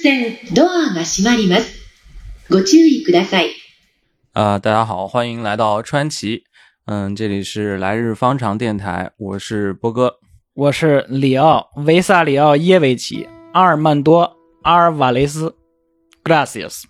線、ドアが閉まります。ご注意ください。啊、大家好，欢迎来到川崎。嗯，这里是来日方长电台，我是波哥。我是里奥·维萨里奥耶维奇·阿尔曼多·阿尔瓦雷斯，Gracias，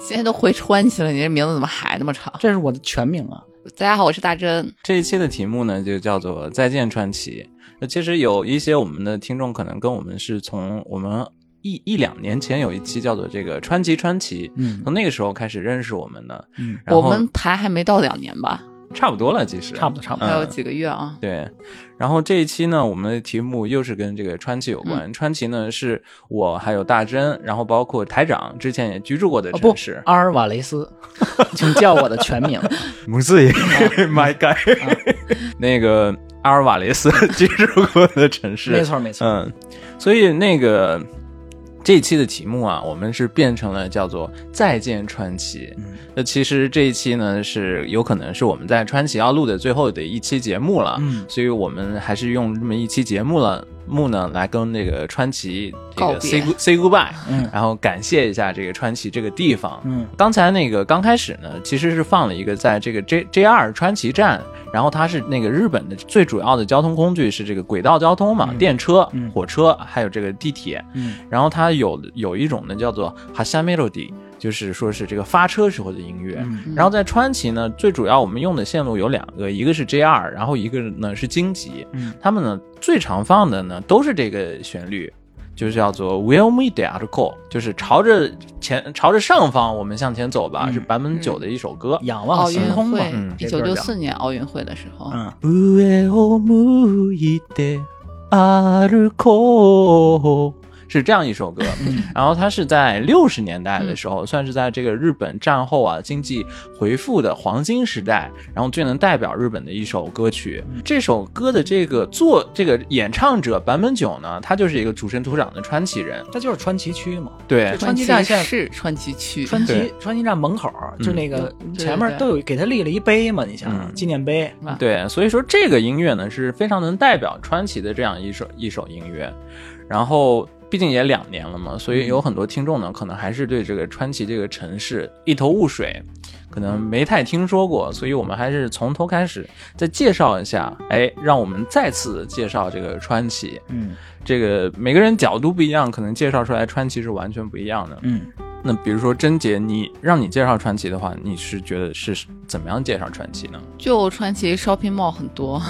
现在都回川崎了，你这名字怎么还那么长？这是我的全名啊。大家好，我是大真。这一期的题目呢，就叫做“再见川崎”。那其实有一些我们的听众可能跟我们是从我们 一一两年前有一期叫做这个“川崎川崎”，嗯从那个时候开始认识我们的。嗯，我们台还没到两年吧，差不多了，其实差不多差不多嗯还有几个月啊。对，然后这一期呢，我们的题目又是跟这个川崎有关。嗯川崎呢，是我还有大真，然后包括台长之前也居住过的城市。，阿尔瓦雷斯，请叫我的全名。不是，My God，那个阿尔瓦雷斯居住过的城市，没错没错，嗯，所以那个这一期的题目啊，我们是变成了叫做“再见川崎”。嗯那其实这一期呢，是有可能是我们在川崎要录的最后的一期节目了，嗯所以我们还是用这么一期节目了。目呢，来跟那个川崎这个 say say goodbye，嗯。然后感谢一下这个川崎这个地方。嗯。刚才那个刚开始呢，其实是放了一个在这个 J J 二川崎站，然后它是那个日本的最主要的交通工具是这个轨道交通嘛，嗯。电车、嗯。火车还有这个地铁，嗯。然后它有有一种呢叫做 Hasha Melody，就是说是这个发车时候的音乐。嗯然后在川崎呢，最主要我们用的线路有两个，一个是 JR，然后一个呢是京急。嗯他们呢最常放的呢都是这个旋律，就是叫做 Will Me d e a r Go，就是朝着前朝着上方我们向前走吧，嗯是坂本九的一首歌。仰望奥运星空嘛会，嗯一九六四年奥运会的时候，嗯上を向いて歩こう 是这样一首歌，嗯 然后它是在六十年代的时候，算是在这个日本战后啊经济回复的黄金时代，然后最能代表日本的一首歌曲。这首歌的这个作这个演唱者坂本九呢，他就是一个土生土长的川崎人，他就是川崎区嘛。对川崎站现在是川崎区，川崎川崎站门口就那个前面都有给他立了一碑嘛，你想纪念碑。对，所以说这个音乐呢是非常能代表川崎的这样一首一首音乐，然后。毕竟也两年了嘛，所以有很多听众呢，可能还是对这个川崎这个城市一头雾水，可能没太听说过，所以我们还是从头开始再介绍一下。哎，让我们再次介绍这个川崎。嗯这个每个人角度不一样，可能介绍出来川崎是完全不一样的。嗯，那比如说甄姐，你让你介绍传奇的话，你是觉得是怎么样介绍传奇呢？就传奇 shopping mall 很多，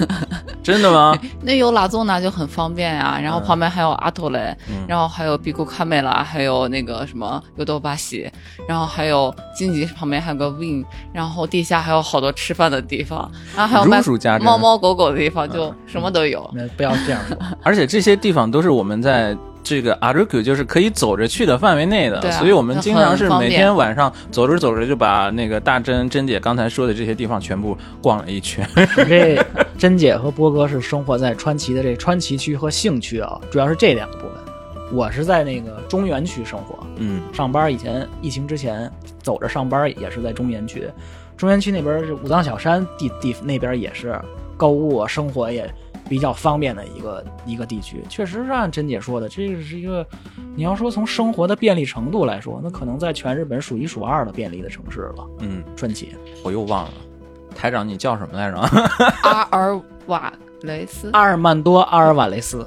真的吗？那有拉宗纳就很方便呀、然后嗯旁边还有阿托雷，嗯然后还有比古卡梅拉，还有那个什么尤多巴西，然后还有金吉旁边还有个 Win，然后地下还有好多吃饭的地方，然后还有猫猫狗狗的地方，就什么都有。那不要这样说。而且这些地方都是我们在这个阿鲁库就是可以走着去的范围内的，所以我们经常是每天晚上走着走着就把那个大珍珍姐刚才说的这些地方全部逛了一圈。我 这珍姐和波哥是生活在川崎的这川崎区和幸区啊，主要是这两个部分。我是在那个中原区生活，嗯上班以前疫情之前走着上班也是在中原区，中原区那边是武藏小山地地那边也是购物啊，生活也比较方便的一个一个地区。确实是按珍姐说的，这个是一个你要说从生活的便利程度来说，那可能在全日本数一数二的便利的城市了。嗯，川崎，我又忘了，台长你叫什么来着？阿尔瓦雷斯，阿尔曼多·阿尔瓦雷斯，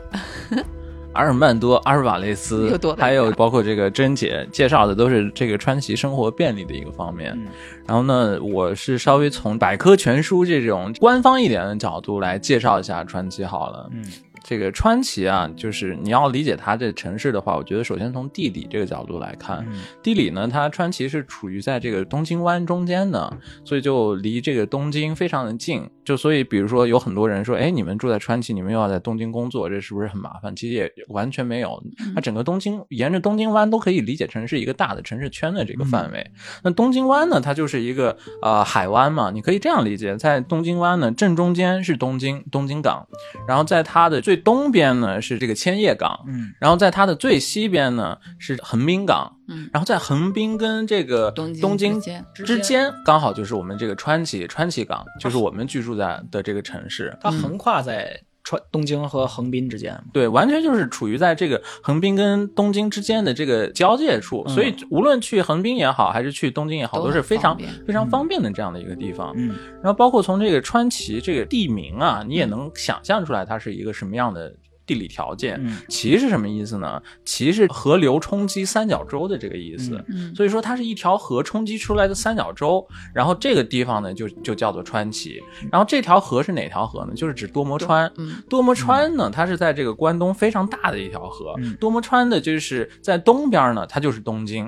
阿尔曼多、阿尔瓦雷斯还有包括这个珍姐介绍的都是这个川崎生活便利的一个方面。嗯然后呢，我是稍微从百科全书这种官方一点的角度来介绍一下川崎好了。嗯这个川崎啊，就是你要理解它这城市的话，我觉得首先从地理这个角度来看，嗯地理呢，它川崎是处于在这个东京湾中间的，所以就离这个东京非常的近。就所以，比如说有很多人说，哎，你们住在川崎，你们又要在东京工作，这是不是很麻烦？其实也完全没有，它整个东京沿着东京湾都可以理解成是一个大的城市圈的这个范围。那东京湾呢，它就是一个呃海湾嘛，你可以这样理解，在东京湾呢正中间是东京东京港，然后在它的最东边呢是这个千叶港，嗯然后在它的最西边呢是横滨港，嗯然后在横滨跟这个东京东京之间刚好就是我们这个川崎川崎港，就是我们居住在的这个城市。它横跨在川东京和横滨之间。对，完全就是处于在这个横滨跟东京之间的这个交界处，嗯所以无论去横滨也好，还是去东京也好，都都是非常非常方便的这样的一个地方。嗯，然后包括从这个川崎这个地名啊，你也能想象出来它是一个什么样的地理条件。嗯崎是什么意思呢？崎是河流冲击三角洲的这个意思。嗯所以说它是一条河冲击出来的三角洲，然后这个地方呢就就叫做川崎。然后这条河是哪条河呢？就是指多摩川。嗯多摩川呢，它是在这个关东非常大的一条河。嗯多摩川的就是在东边呢，它就是东京；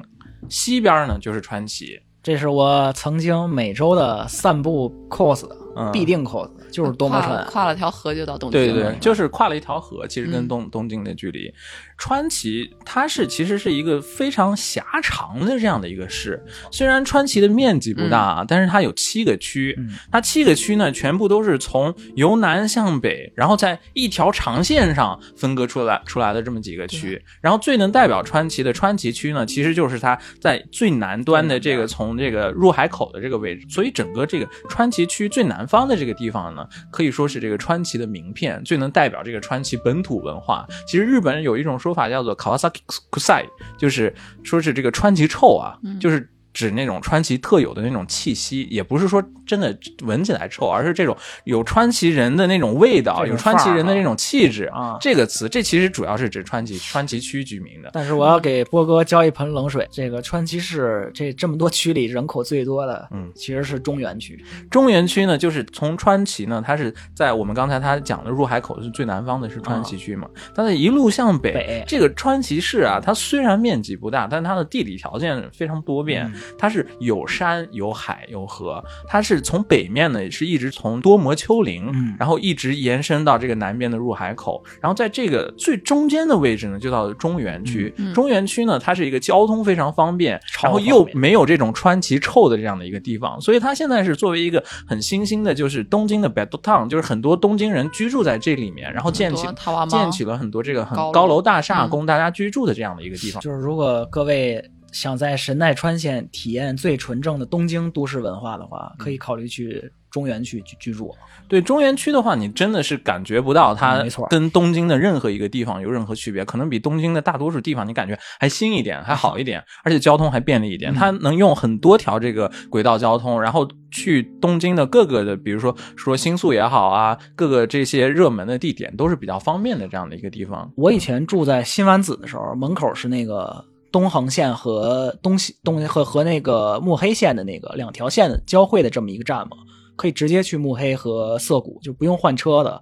西边呢就是川崎。这是我曾经每周的散步 cos 嗯。必定 cos，就是多摩跨了川。跨了条河就到东京。对对对，就是跨了一条河，其实跟嗯。东、东京的距离。川崎它是其实是一个非常狭长的这样的一个市，虽然川崎的面积不大啊，但是它有七个区，嗯。它七个区呢全部都是从由南向北，然后在一条长线上分割出来出来的这么几个区。然后最能代表川崎的川崎区呢，其实就是它在最南端的这个从这个入海口的这个位置，所以整个这个川崎区最南方的这个地方呢，可以说是这个川崎的名片，最能代表这个川崎本土文化。其实日本人有一种说法叫做 Kawasaki Kusai，就是说是这个川崎臭啊，就是。指那种川崎特有的那种气息，也不是说真的闻起来臭，而是这种有川崎人的那种味道，有川崎人的那种气质啊这个词，这其实主要是指川崎川崎区居民的。但是我要给波哥浇一盆冷水。这个川崎市这这么多区里人口最多的，嗯其实是中原区。中原区呢，就是从川崎呢，它是在我们刚才他讲的入海口是最南方的是川崎区嘛，它的一路向北，北这个川崎市啊，它虽然面积不大，但它的地理条件非常多变，它是有山有海有河，它是从北面呢是一直从多摩丘陵，嗯。然后一直延伸到这个南边的入海口，然后在这个最中间的位置呢，就到了中原区。中原区呢，它是一个交通非常方便，然后又没有这种川崎臭的这样的一个地方，所以它现在是作为一个很新兴的，就是东京的 b e d town，就是很多东京人居住在这里面，然后建起建起了很多这个很高楼大厦嗯。供大家居住的这样的一个地方。就是如果各位想在神奈川县体验最纯正的东京都市文化的话，可以考虑去中原区居居住。对中原区的话，你真的是感觉不到它嗯没错跟东京的任何一个地方有任何区别，可能比东京的大多数地方你感觉还新一点，还好一点，而且交通还便利一点。嗯它能用很多条这个轨道交通，然后去东京的各个的，比如说说新宿也好啊，各个这些热门的地点都是比较方便的这样的一个地方。我以前住在新丸子的时候，门口是那个东横线和东西东和和那个目黑线的那个两条线交汇的这么一个站嘛，可以直接去目黑和涩谷，就不用换车的。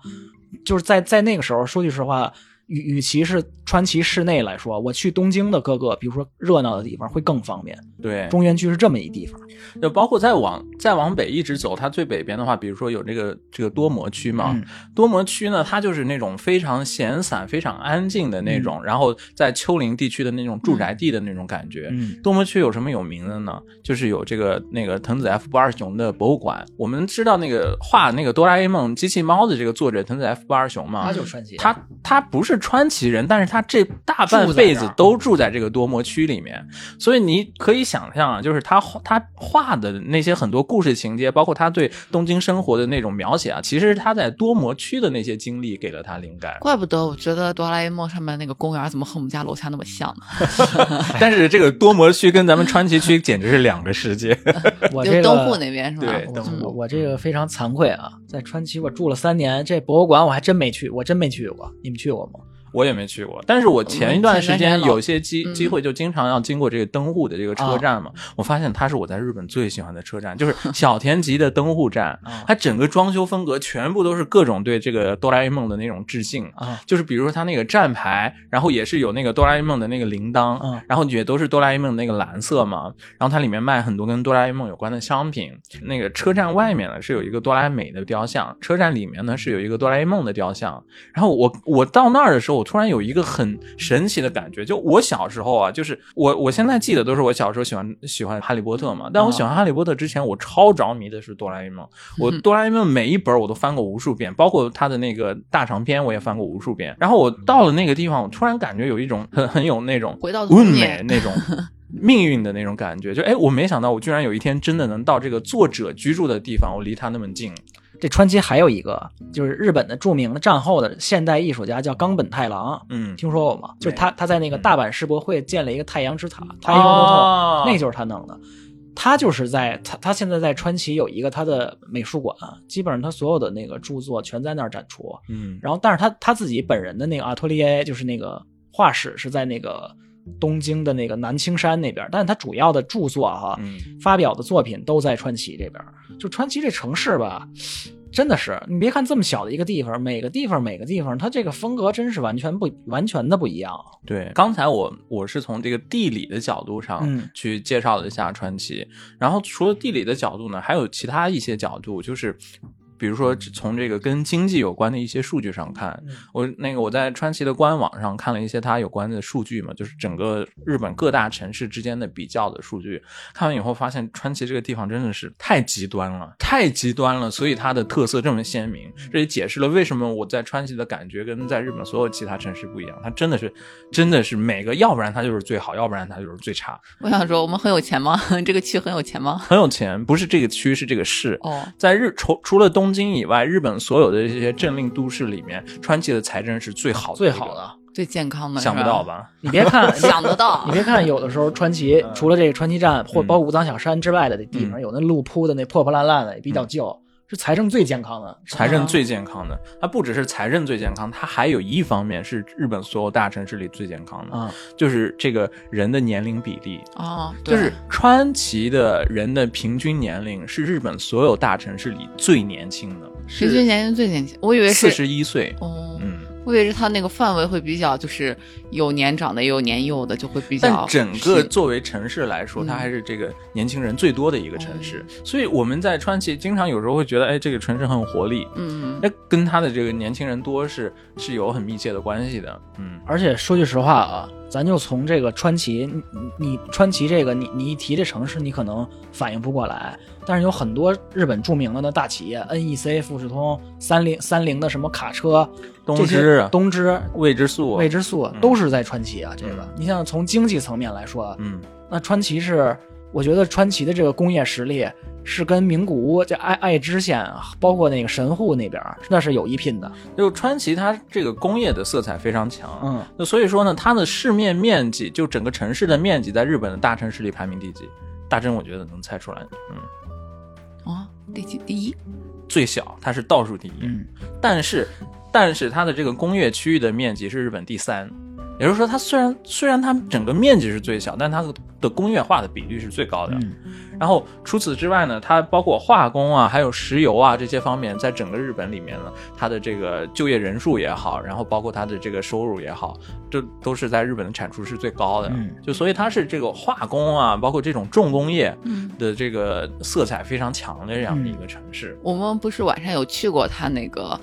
就是在在那个时候，说句实话，与与其是川崎市内来说，我去东京的各个，比如说热闹的地方会更方便。对，中原区是这么一地方，就包括再往再往北一直走，它最北边的话，比如说有这个这个多摩区嘛，嗯多摩区呢，它就是那种非常闲散、非常安静的那种，然后在丘陵地区的那种住宅地的那种感觉。嗯多摩区有什么有名的呢？就是有这个那个藤子 F 不二雄的博物馆。我们知道那个画那个哆啦 A 梦机器猫的这个作者藤子 F 不二雄嘛，他就是川崎，他他不是川崎人，但是他这大半辈子都住在这个多摩区里面，所以你可以想象啊，就是他画他画的那些很多故事情节，包括他对东京生活的那种描写啊，其实是他在多摩区的那些经历给了他灵感。怪不得我觉得哆啦 A 梦上面那个公园怎么和我们家楼下那么像呢？但是这个多摩区跟咱们川崎区简直是两个世界。我这个就东户那边是吧？对我东我我这个非常惭愧啊，在川崎我住了三年，这博物馆我还真没去，我真没去过。你们去过吗？我也没去过，但是我前一段时间有些机嗯机会就经常要经过这个登户的这个车站嘛，我发现它是我在日本最喜欢的车站，就是小田急的登户站 啊，它整个装修风格全部都是各种对这个哆啦 A 梦的那种致敬啊，就是比如说它那个站牌，然后也是有那个哆啦 A 梦的那个铃铛嗯，然后也都是哆啦 A 梦那个蓝色嘛，然后它里面卖很多跟哆啦 A 梦有关的商品。那个车站外面呢是有一个哆啦美的雕像，车站里面呢是有一个哆啦 A 梦的雕像。然后我我到那儿的时候，我突然有一个很神奇的感觉，就我小时候啊，就是我我现在记得都是我小时候喜欢喜欢哈利波特嘛，但我喜欢哈利波特之前，我超着迷的是哆啦 A 梦。我哆啦 A 梦每一本我都翻过无数遍，包括它的那个大长篇我也翻过无数遍。然后我到了那个地方，我突然感觉有一种很很有那种回到童年那种 命运的那种感觉，就哎，我没想到我居然有一天真的能到这个作者居住的地方，我离他那么近。这川崎还有一个，就是日本的著名的战后的现代艺术家叫冈本太郎，嗯，听说过吗？就是他他在那个嗯大阪世博会建了一个太阳之塔，太阳哦那就是他弄的。他就是在他他现在在川崎有一个他的美术馆，基本上他所有的那个著作全在那儿展出。嗯，然后，但是他他自己本人的那个阿托利耶，就是那个画室是在那个东京的那个南青山那边，但是他主要的著作哈、嗯发表的作品都在川崎这边。就川崎这城市吧，真的是你别看这么小的一个地方，每个地方每个地方它这个风格真是完全不完全的不一样。对，刚才我我是从这个地理的角度上嗯去介绍了一下川崎，然后除了地理的角度呢，还有其他一些角度，就是比如说从这个跟经济有关的一些数据上看，嗯我那个我在川崎的官网上看了一些它有关的数据嘛，就是整个日本各大城市之间的比较的数据，看完以后发现川崎这个地方真的是太极端了，太极端了，所以它的特色这么鲜明，这也解释了为什么我在川崎的感觉跟在日本所有其他城市不一样，它真的是真的是每个，要不然它就是最好，要不然它就是最差，我想说，我们很有钱吗？这个区很有钱吗？很有钱，不是这个区，是这个市。哦，在日除除了东京以外，日本所有的这些政令都市里面，川崎的财政是最好的，最好的，，最健康的，想不到？吧？你别看 想得到。你别看有的时候川崎嗯。除了这个川崎站或嗯。包括武藏小山之外的地方，嗯。有那路铺的那破破烂烂的也比较旧，是财政最健康的。财政最健康的，它不只是财政最健康，它还有一方面是日本所有大城市里最健康的，嗯，就是这个人的年龄比例。哦，对就是川崎的人的平均年龄是日本所有大城市里最年轻的，平均年龄最年轻，我以为是四十一岁。哦，嗯，我以为是他那个范围会比较，就是有年长的，也有年幼的，就会比较但整个作为城市来说，嗯它还是这个年轻人最多的一个城市。所以我们在川崎经常有时候会觉得，哎，这个城市很有活力。嗯，那跟它的这个年轻人多是是有很密切的关系的。嗯而且说句实话啊，咱就从这个川崎，你你你川崎这个，你你一提这城市，你可能反应不过来。但是有很多日本著名的那大企业，NEC、富士通、三菱、三菱的什么卡车、东芝东芝、未知数，未知数嗯都是在川崎啊。这个嗯，你像从经济层面来说，嗯，那川崎是，我觉得川崎的这个工业实力是跟名古屋、这爱爱知县，包括那个神户那边，那是有一拼的。就川崎它这个工业的色彩非常强。嗯，那所以说呢，它的市面面积，就整个城市的面积，在日本的大城市里排名第几？大真我觉得能猜出来，嗯，哦，第几第一？最小，它是倒数第一。嗯，但是，但是它的这个工业区域的面积是日本第三，也就是说，它虽然虽然它整个面积是最小，但它的工业化的比率是最高的。嗯然后除此之外呢，它包括化工啊，还有石油啊这些方面，在整个日本里面呢，它的这个就业人数也好，然后包括它的这个收入也好，这都是在日本的产出是最高的。嗯就所以它是这个化工啊，包括这种重工业嗯，的这个色彩非常强的这样的一个城市。我们不是晚上有去过它那个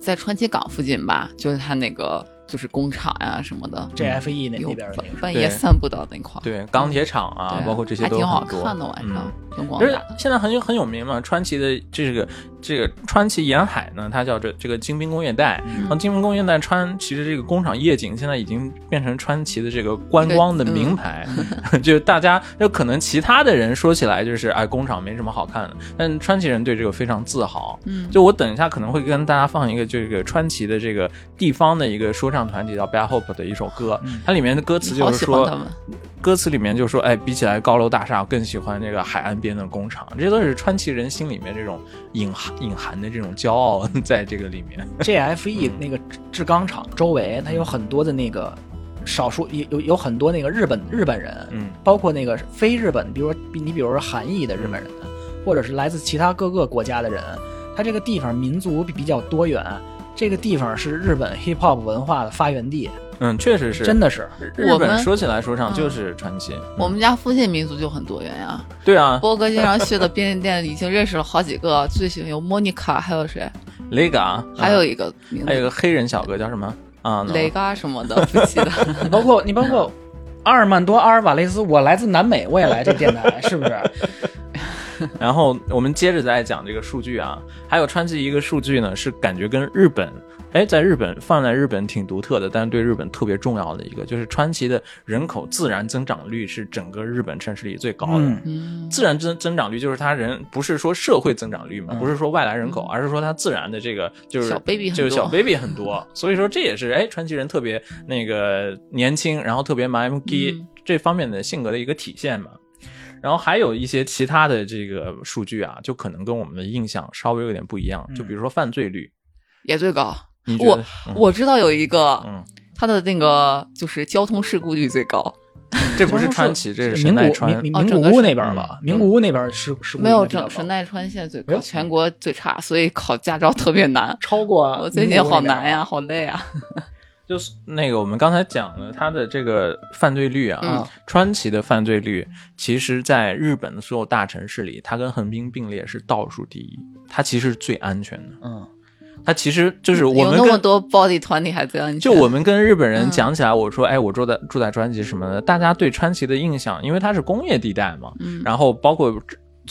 在川崎港附近吧？就是他那个就是工厂呀、什么的，，JFE 那那边儿那个。半半夜散步到那块儿，对，钢铁厂啊，包括这些还挺好看的，晚上嗯而且灯光打的。现在很有很有名嘛，川崎的这个这个川崎沿海呢，它叫这这个精兵工业带。嗯。然后精兵工业带川其实这个工厂夜景现在已经变成川崎的这个观光的名牌，就是大家就可能其他的人说起来就是哎工厂没什么好看的，但川崎人对这个非常自豪。嗯，就我等一下可能会跟大家放一个这个川崎的这个地方的一个说唱团体叫 Bad Hope 的一首歌，它里面的歌词就是说歌词里面就说，哎，比起来高楼大厦，我更喜欢这个海岸边的工厂。这都是川崎人心里面这种隐含隐含的这种骄傲，在这个里面。JFE 那个制钢厂周围，它有很多的那个少数有有有很多那个日本日本人，嗯包括那个非日本，比如说你比如说韩裔的日本人，或者是来自其他各个国家的人，它这个地方民族比比较多元，这个地方是日本 hip hop 文化的发源地，嗯，确实是，真的是。日本我们说起来说唱嗯就是传奇。嗯我们家附近民族就很多元呀。对啊波哥经常去的便利店已经认识了好几个，最喜欢有莫妮卡，还有谁？，Lega，还有一个名字还有一个黑人小哥叫什么啊？雷嘎什么的，不记得。你包括你包括阿尔曼多阿尔瓦雷斯，我来自南美，我也来这电台，是不是？然后我们接着再讲这个数据啊，还有川崎一个数据呢，是感觉跟日本，哎，在日本放在日本挺独特的，但是对日本特别重要的一个，就是川崎的人口自然增长率是整个日本城市里最高的。嗯。嗯，自然增增长率就是它人不是说社会增长率嘛，嗯。不是说外来人口，而是说它自然的这个就是小 baby 很多。就是小 baby 很多，所以说这也是哎川崎人特别那个年轻，然后特别 m m g 嗯。这方面的性格的一个体现嘛。然后还有一些其他的这个数据啊，就可能跟我们的印象稍微有点不一样，就比如说犯罪率，也最高。我我知道有一个，嗯，他的那个就是交通事故率最高，这不是川崎，这是神名古奈川。名名古屋那边吧，嗯名古屋那边是是没有整整神奈川县最高，哎全国最差，所以考驾照特别难。超过我最近好难呀，好累啊。就是那个我们刚才讲了，它的这古屋那边犯罪率啊，嗯。川崎的犯罪率，其实在日本的所有大城市里，它跟横滨并列是倒数第一，它其实是最安全的。嗯，它其实就是我有们跟那么多暴力团体还最安全，就我们跟日本人嗯。讲起来，我说，哎，我住在住在川崎什么的，大家对川崎的印象，因为它是工业地带嘛，嗯。然后包括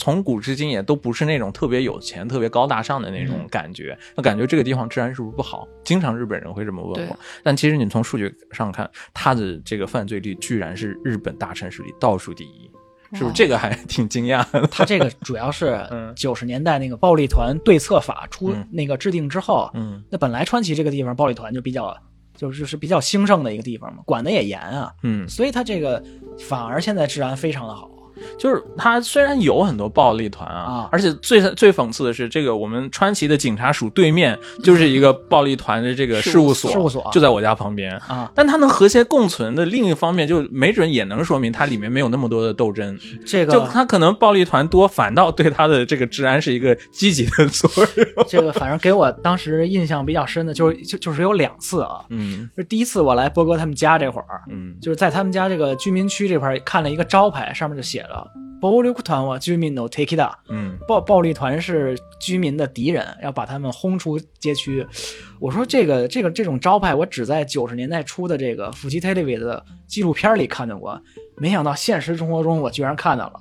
从古至今也都不是那种特别有钱、特别高大上的那种感觉，那感觉这个地方治安是不是不好？经常日本人会这么问我。但其实你从数据上看，它的这个犯罪率居然是日本大城市里倒数第一，是不是？这个还挺惊讶的。他这个主要是 嗯九十年代那个暴力团对策法出嗯那个制定之后，嗯那本来川崎这个地方暴力团就比较就是就是比较兴盛的一个地方嘛，管的也严啊，嗯，所以他这个反而现在治安非常的好。就是它虽然有很多暴力团啊，啊而且最最讽刺的是，这个我们川崎的警察署对面就是一个暴力团的这个事务所，事务所就在我家旁边。啊，但它能和谐共存的另一方面，就没准也能说明它里面没有那么多的斗争。这个就他可能暴力团多，反倒对他的这个治安是一个积极的作用。这个反正给我当时印象比较深的就是就就是有两次啊，嗯就第一次我来波哥他们家这会儿，嗯就是在他们家这个居民区这块儿看了一个招牌，上面就写了“暴力团は居民の敵だ”，嗯暴暴力团是居民的敌人，要把他们轰出街区。我说这个这个这种招牌，我只在九十年代初的这个夫妻 TV 的纪录片里看到过，没想到现实生活中我居然看到了。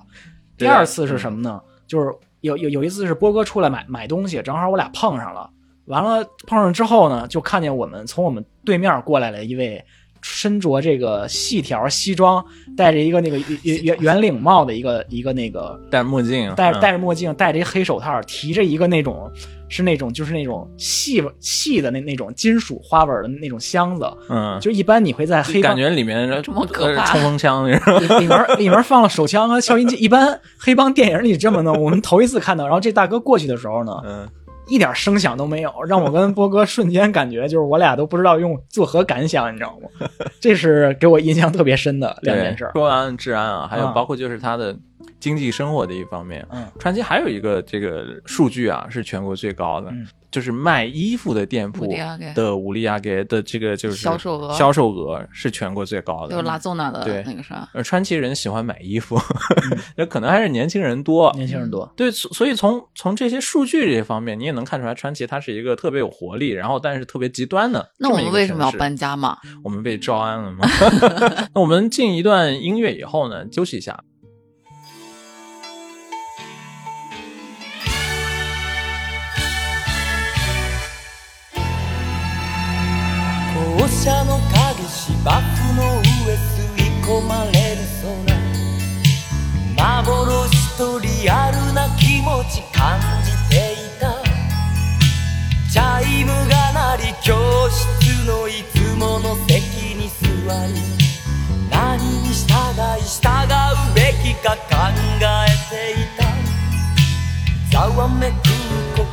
第对啊二次是什么呢？就是有有有一次是波哥出来买买东西，正好我俩碰上了。完了碰上之后呢，就看见我们从我们对面过来了一位 身着这个细条西装，戴着一个那个圆圆圆领帽的一个一个那个戴着墨镜，戴嗯戴着墨镜，戴着一黑手套，提着一个那种是那种就是那种细细的那那种金属花纹的那种箱子，嗯，就一般你会在黑帮感觉里面这么可怕呃冲锋枪。里面里面放了手枪和消音器，一般黑帮电影里这么弄，我们头一次看到。然后这大哥过去的时候呢，嗯，一点声响都没有，让我跟波哥瞬间感觉就是我俩都不知道用作何感想，你知道吗？这是给我印象特别深的两件事儿。说完治安啊，还有啊包括就是他的经济生活的一方面。嗯川崎还有一个这个数据啊，是全国最高的，嗯就是卖衣服的店铺的五利亚给的这个就是销售额销售额是全国最高的。有拉宗纳的对那个啥，呃，川崎人喜欢买衣服，那可能还是年轻人多。年轻人多，对，所所以从从这些数据这些方面，你也能看出来，川崎它是一个特别有活力，然后但是特别极端的。那我们为什么要搬家嘛？我们被招安了吗？那我们进一段音乐以后呢，休息一下。校舎の影芝生の上吸い込まれる空幻とリアルな気持ち感じていた。チャイムが鳴り教室のいつもの席に座り何に従い従うべきか考えていた。ざわめく心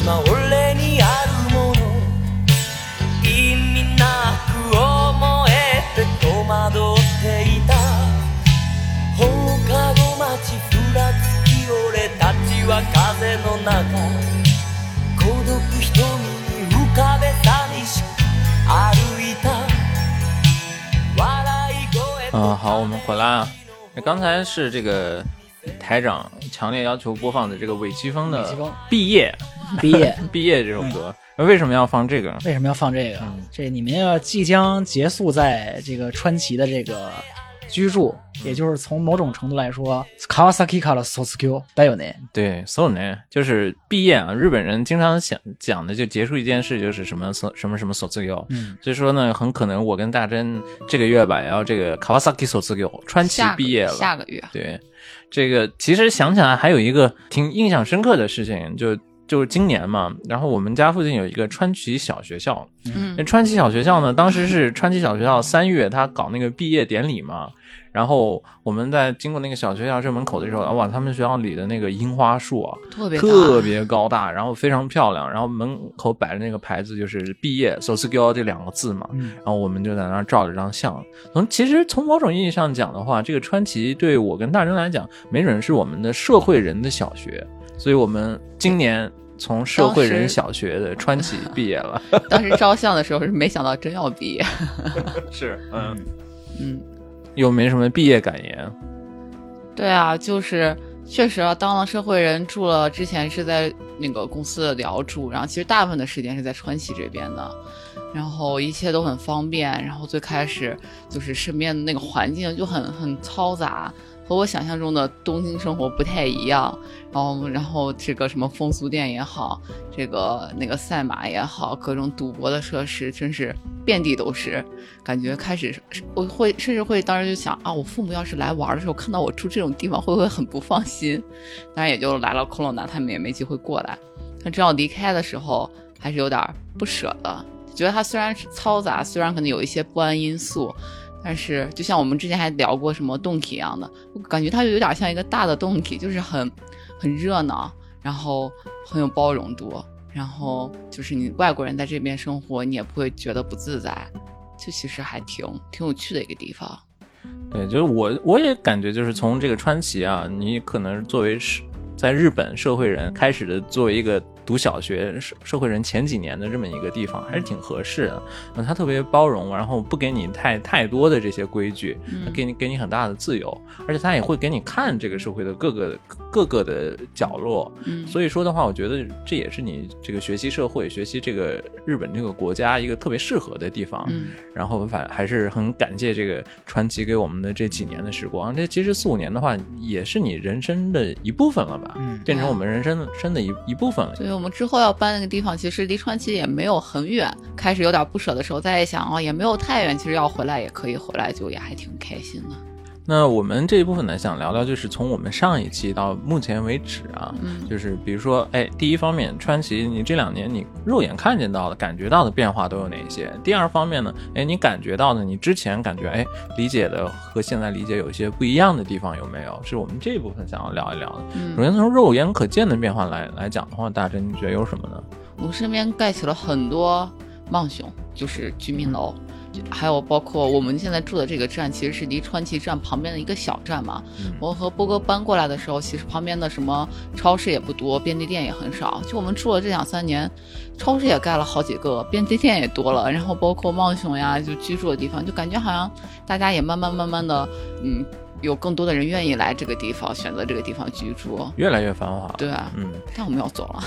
今俺街ふらつき俺たちは風の中孤独瞳に浮かべ寂しく歩いた笑い声と嗯，好，我们回来啊。那刚才是这个台长强烈要求播放的这个韦奇峰的韦奇峰《毕业毕业》毕业这首歌，那为什么要放这个？为什么要放这个？嗯这你们要即将结束在这个川崎的这个 居住，也就是从某种程度来说，Kawasaki 卡的 Sosukyo 带有呢。对，so 呢，就是毕业啊，日本人经常想讲的就结束一件事，就是什么什什么什么自由。嗯，所以说呢，很可能我跟大真这个月吧，也要这个 Kawasaki so 自由川崎毕业了。下个月，对，这个其实想起来还有一个挺印象深刻的事情，就就是今年嘛，然后我们家附近有一个川崎小学校，嗯那川崎小学校呢，当时是川崎小学校三月他搞那个毕业典礼嘛，然后我们在经过那个小学校正门口的时候，哇，他们学校里的那个樱花树啊，特别特别高大，然后非常漂亮，然后门口摆着那个牌子就是毕业 s o s u g o 这两个字嘛，嗯然后我们就在那儿照了张相。从其实从某种意义上讲的话，这个川崎对我跟大人来讲，没准是我们的社会人的小学，所以我们今年从社会人小学的川崎毕业了。当时照相的时候是没想到真要毕业，是，嗯，嗯，又没什么毕业感言。对啊，就是确实啊，当了社会人住了，之前是在那个公司的寮住，然后其实大部分的时间是在川崎这边的，然后一切都很方便，然后最开始就是身边的那个环境就很很嘈杂。和我想象中的东京生活不太一样，然后，然后这个什么风俗店也好，这个那个赛马也好，各种赌博的设施真是遍地都是。感觉开始我会甚至会当时就想啊，我父母要是来玩的时候看到我住这种地方，会不会很不放心？当然也就来了 corona，他们也没机会过来。但真要离开的时候，还是有点不舍的。觉得它虽然是嘈杂，虽然可能有一些不安因素，但是就像我们之前还聊过什么洞体一样的，我感觉它就有点像一个大的洞体，就是很很热闹，然后很有包容度，然后就是你外国人在这边生活，你也不会觉得不自在，就其实还挺挺有趣的一个地方。对，就是我我也感觉就是从这个川崎啊，你可能作为是在日本社会人开始的，作为一个读小学社社会人前几年的这么一个地方，还是挺合适的。嗯，他特别包容，然后不给你太太多的这些规矩，它给你给你很大的自由，而且他也会给你看这个社会的各个各个的角落。嗯，所以说的话，我觉得这也是你这个学习社会、学习这个日本这个国家一个特别适合的地方。嗯然后反还是很感谢这个传奇给我们的这几年的时光。这其实四五年的话，也是你人生的一部分了吧？嗯变成我们人生生的一一部分了。我们之后要搬那个地方，其实离川崎也没有很远。开始有点不舍的时候，再一想哦，也没有太远，其实要回来也可以回来，就也还挺开心的。那我们这一部分呢，想聊聊就是从我们上一期到目前为止啊，嗯就是比如说，哎，第一方面，川崎，你这两年你肉眼看见到的、感觉到的变化都有哪些？第二方面呢，哎，你感觉到的，你之前感觉哎理解的和现在理解有一些不一样的地方有没有？是我们这一部分想要聊一聊的。首嗯，先从肉眼可见的变化来来讲的话，大真你觉得有什么呢？我们身边盖起了很多望雄，就是居民楼。就还有包括我们现在住的这个站，其实是离川崎站旁边的一个小站嘛。嗯我和波哥搬过来的时候，其实旁边的什么超市也不多，便利店也很少。就我们住了这两三年，超市也盖了好几个，便利店也多了，然后包括猫熊呀，就居住的地方，就感觉好像大家也慢慢慢慢的，嗯，有更多的人愿意来这个地方，选择这个地方居住。越来越繁华。对啊，嗯，但我们要走了。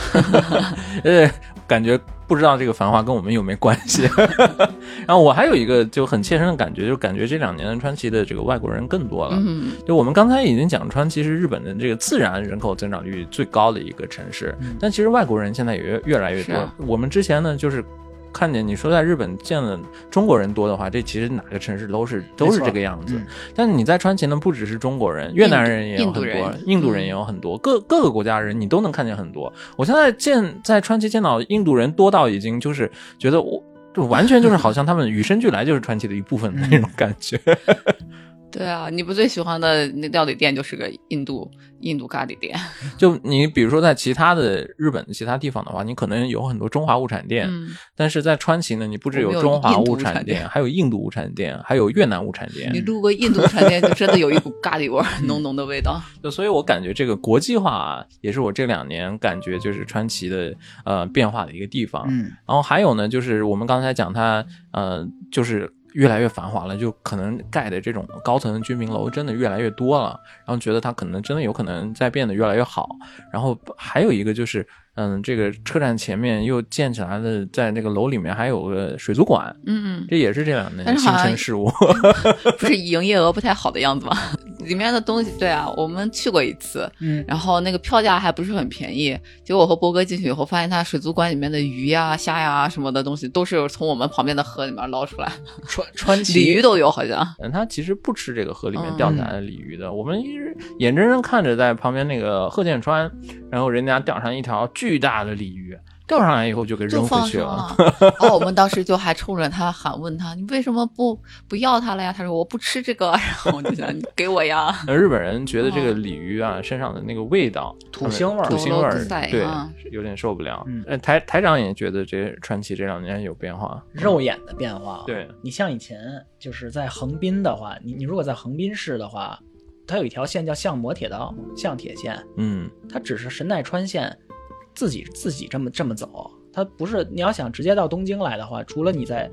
呃，感觉不知道这个繁华跟我们有没关系。然后我还有一个就很切身的感觉，就感觉这两年的川崎的这个外国人更多了。嗯，就我们刚才已经讲，川崎是日本的这个自然人口增长率最高的一个城市，但其实外国人现在也越越来越多。啊我们之前呢，就是看见你说在日本见了中国人多的话，这其实哪个城市都是都是这个样子。嗯但你在川崎呢，不只是中国人，越南人也有很多，印度人也有很多，各各个国家人你都能看见很多。我现在见在川崎见到印度人多到已经就是觉得我。就完全就是好像他们与生俱来就是川崎的一部分的那种感觉。对啊，你不最喜欢的那料理店就是个印度印度咖喱店。就你比如说在其他的日本的其他地方的话，你可能有很多中华物产店，嗯，但是在川崎呢，你不只有中华物产店还有印度物产店，还有越南物产店你。路过印度产店，就真的有一股咖喱味儿，浓浓的味道。就所以，我感觉这个国际化啊，也是我这两年感觉就是川崎的呃变化的一个地方。嗯然后还有呢，就是我们刚才讲它呃，就是越来越繁华了，就可能盖的这种高层居民楼真的越来越多了，然后觉得它可能真的有可能在变得越来越好。然后还有一个就是，嗯，这个车站前面又建起来的，在那个楼里面还有个水族馆，嗯，这也是这两年新但是好像生事物。不是营业额不太好的样子吗？里面的东西，对啊，我们去过一次，嗯，然后那个票价还不是很便宜。结果我和波哥进去以后，发现他水族馆里面的鱼呀、虾呀什么的东西，都是从我们旁边的河里面捞出来，川川崎鲤鱼都有好像。嗯，他其实不吃这个河里面钓起来的鲤鱼的。我们一直眼睁睁看着在旁边那个贺建川，然后人家钓上一条巨大的鲤鱼，钓上来以后就给扔回去了。了，哦，我们当时就还冲着他喊，问 他你为什么不不要它了呀？他说我不吃这个，然后我就想你给我呀。那日本人觉得这个鲤鱼啊身上的那个味道，土腥味儿土腥味儿对有点受不了嗯。呃，台台长也觉得这川崎这两年有变化，肉眼的变化。对，你像以前就是在横滨的话，你你如果在横滨市的话，它有一条线叫相模铁道，相铁线，嗯它只是神奈川县自己自己这么这么走，它不是你要想直接到东京来的话，除了你在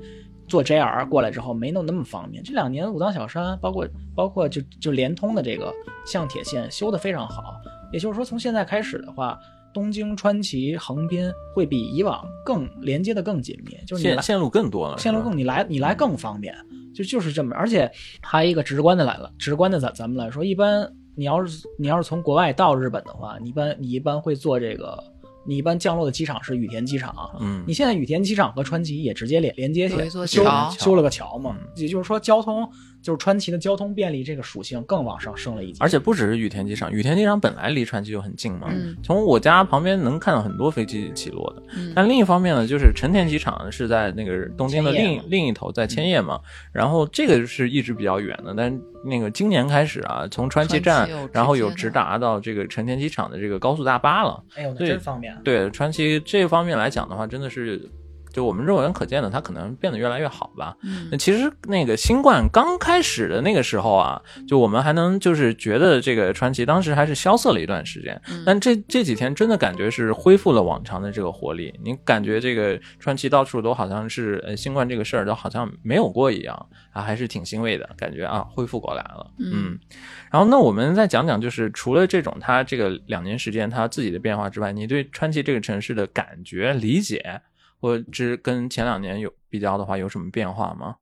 坐 JR 过来之后没弄那么方便。这两年武藏小山包括包括就就联通的这个相铁线修得非常好，也就是说从现在开始的话。东京、川崎、横滨会比以往更连接的更紧密，就是你线线路更多了，线路更你来你来更方便，就就是这么，而且还有一个直观的来了，直观的咱咱们来说，一般你要是你要是从国外到日本的话，你一般你一般会坐这个，你一般降落的机场是羽田机场，嗯你现在羽田机场和川崎也直接连连接起来，修修了个桥嘛，嗯也就是说交通就是川崎的交通便利这个属性更往上升了一级，而且不只是羽田机场，羽田机场本来离川崎就很近嘛，嗯从我家旁边能看到很多飞机起落的。嗯但另一方面呢，就是成田机场是在那个东京的另另一头，在千叶嘛，然后这个是一直比较远的，但是那个今年开始啊，从川崎站然后有直达到这个成田机场的这个高速大巴了。哎呦，真方便。对川崎这方面来讲的话，真的是。就我们肉眼可见的，它可能变得越来越好吧。嗯那其实那个新冠刚开始的那个时候啊，就我们还能就是觉得这个传奇当时还是萧瑟了一段时间，嗯但这这几天真的感觉是恢复了往常的这个活力。你感觉这个传奇到处都好像是呃新冠这个事儿都好像没有过一样啊，还是挺欣慰的感觉啊，恢复过来了。嗯然后那我们再讲讲，就是除了这种它这个两年时间它自己的变化之外，你对川崎这个城市的感觉理解，或者跟前两年有比较的话，有什么变化吗？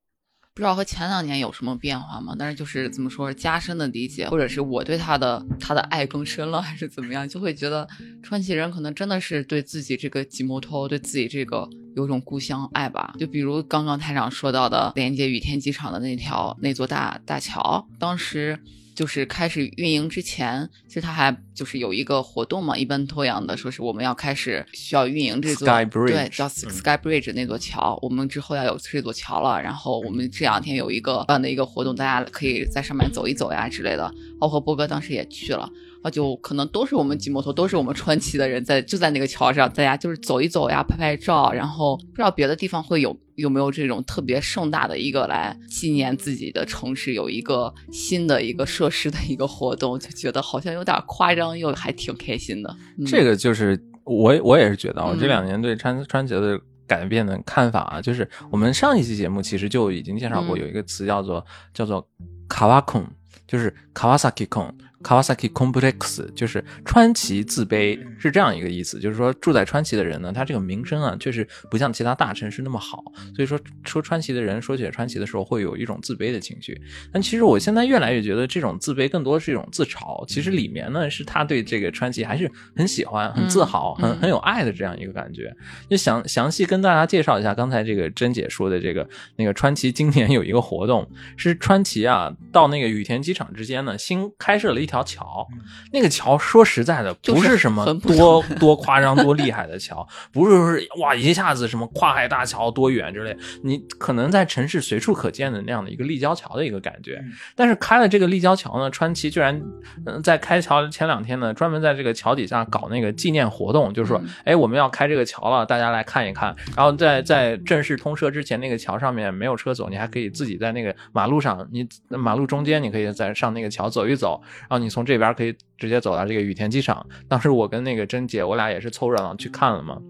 不知道和前两年有什么变化吗？但是就是怎么说，加深的理解，或者是我对他的他的爱更深了，还是怎么样，就会觉得川崎人可能真的是对自己这个吉摩托，对自己这个有种故乡爱吧。就比如刚刚台长说到的连接羽田机场的那条那座大大桥，当时。就是开始运营之前，其实它还就是有一个活动嘛，一般托养的说是我们要开始需要运营这座对，叫嗯 Sky Bridge 那座桥，我们之后要有这座桥了。然后我们这两天有一个办的一个活动，大家可以在上面走一走呀之类的。包括波哥当时也去了，啊，就可能都是我们骑摩托，都是我们川崎的人在就在那个桥上，大家就是走一走呀，拍拍照。然后不知道别的地方会有有没有这种特别盛大的一个来纪念自己的城市有一个新的一个设施的一个活动，就觉得好像有点夸张，又还挺开心的。嗯、这个就是我我也是觉得，我这嗯两年对川川节的改变的看法啊，就是我们上一期节目其实就已经介绍过，嗯有一个词叫做叫做卡瓦孔，就是 Kawasaki 孔。Kawasaki Complex 就是川崎自卑，是这样一个意思，就是说住在川崎的人呢，他这个名声啊，确实不像其他大城市那么好，所以说说川崎的人说起川崎的时候，会有一种自卑的情绪。但其实我现在越来越觉得，这种自卑更多是一种自嘲，其实里面呢是他对这个川崎还是很喜欢、很自豪、嗯很很有爱的这样一个感觉。就详详细跟大家介绍一下刚才这个珍姐说的这个那个川崎今年有一个活动，是川崎啊到那个羽田机场之间呢新开设了一条桥，那个桥说实在的不是什么多 多夸张多厉害的桥，不是说是哇一下子什么跨海大桥多远之类，你可能在城市随处可见的那样的一个立交桥的一个感觉。但是开了这个立交桥呢，川崎居然嗯在开桥前两天呢，专门在这个桥底下搞那个纪念活动，就是说嗯，哎，我们要开这个桥了，大家来看一看。然后在在正式通车之前，那个桥上面没有车走，你还可以自己在那个马路上，你马路中间你可以在上那个桥走一走，然后你从这边可以直接走到这个羽田机场。当时我跟那个珍姐，我俩也是凑热闹去看了嘛。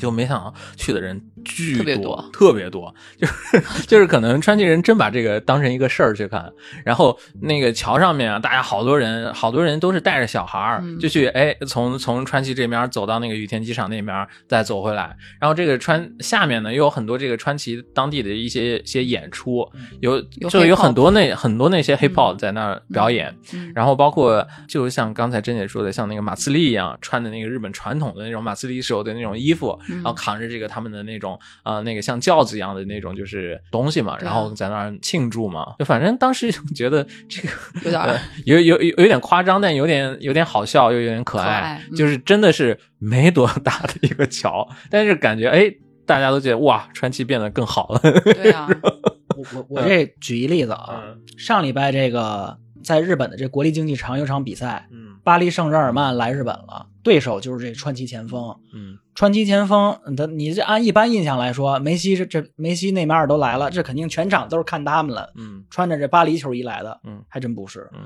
就没想到去的人巨特别多多，特别多，就是 就是可能川崎人真把这个当成一个事儿去看。然后那个桥上面啊，大家好多人，好多人都是带着小孩儿、嗯就去，哎，从从川崎这边走到那个羽田机场那边，再走回来。然后这个川下面呢，又有很多这个川崎当地的一些一些演出，有有就有很多那很多那些 hip hop 在那儿表演。嗯然后包括就像刚才珍姐说的，像那个马自立一样穿的那个日本传统的那种马自立手的那种衣服，嗯然后扛着这个他们的那种呃那个像轿子一样的那种就是东西嘛，然后在那儿庆祝嘛。就反正当时觉得这个有点呃有有有有点夸张，但有点有点好笑，又有点可爱，可爱嗯就是真的是没多大的一个桥，但是感觉哎。大家都觉得哇，川崎变得更好了。对啊，我我我这举一例子啊，嗯上礼拜这个在日本的这国立竞技场有场比赛，嗯。巴黎圣日耳曼来日本了，对手就是这川崎前锋。嗯。川崎前锋，他你这按一般印象来说，梅西这这梅西内马尔都来了，这肯定全场都是看他们了，嗯。穿着这巴黎球衣来的，嗯。还真不是，嗯。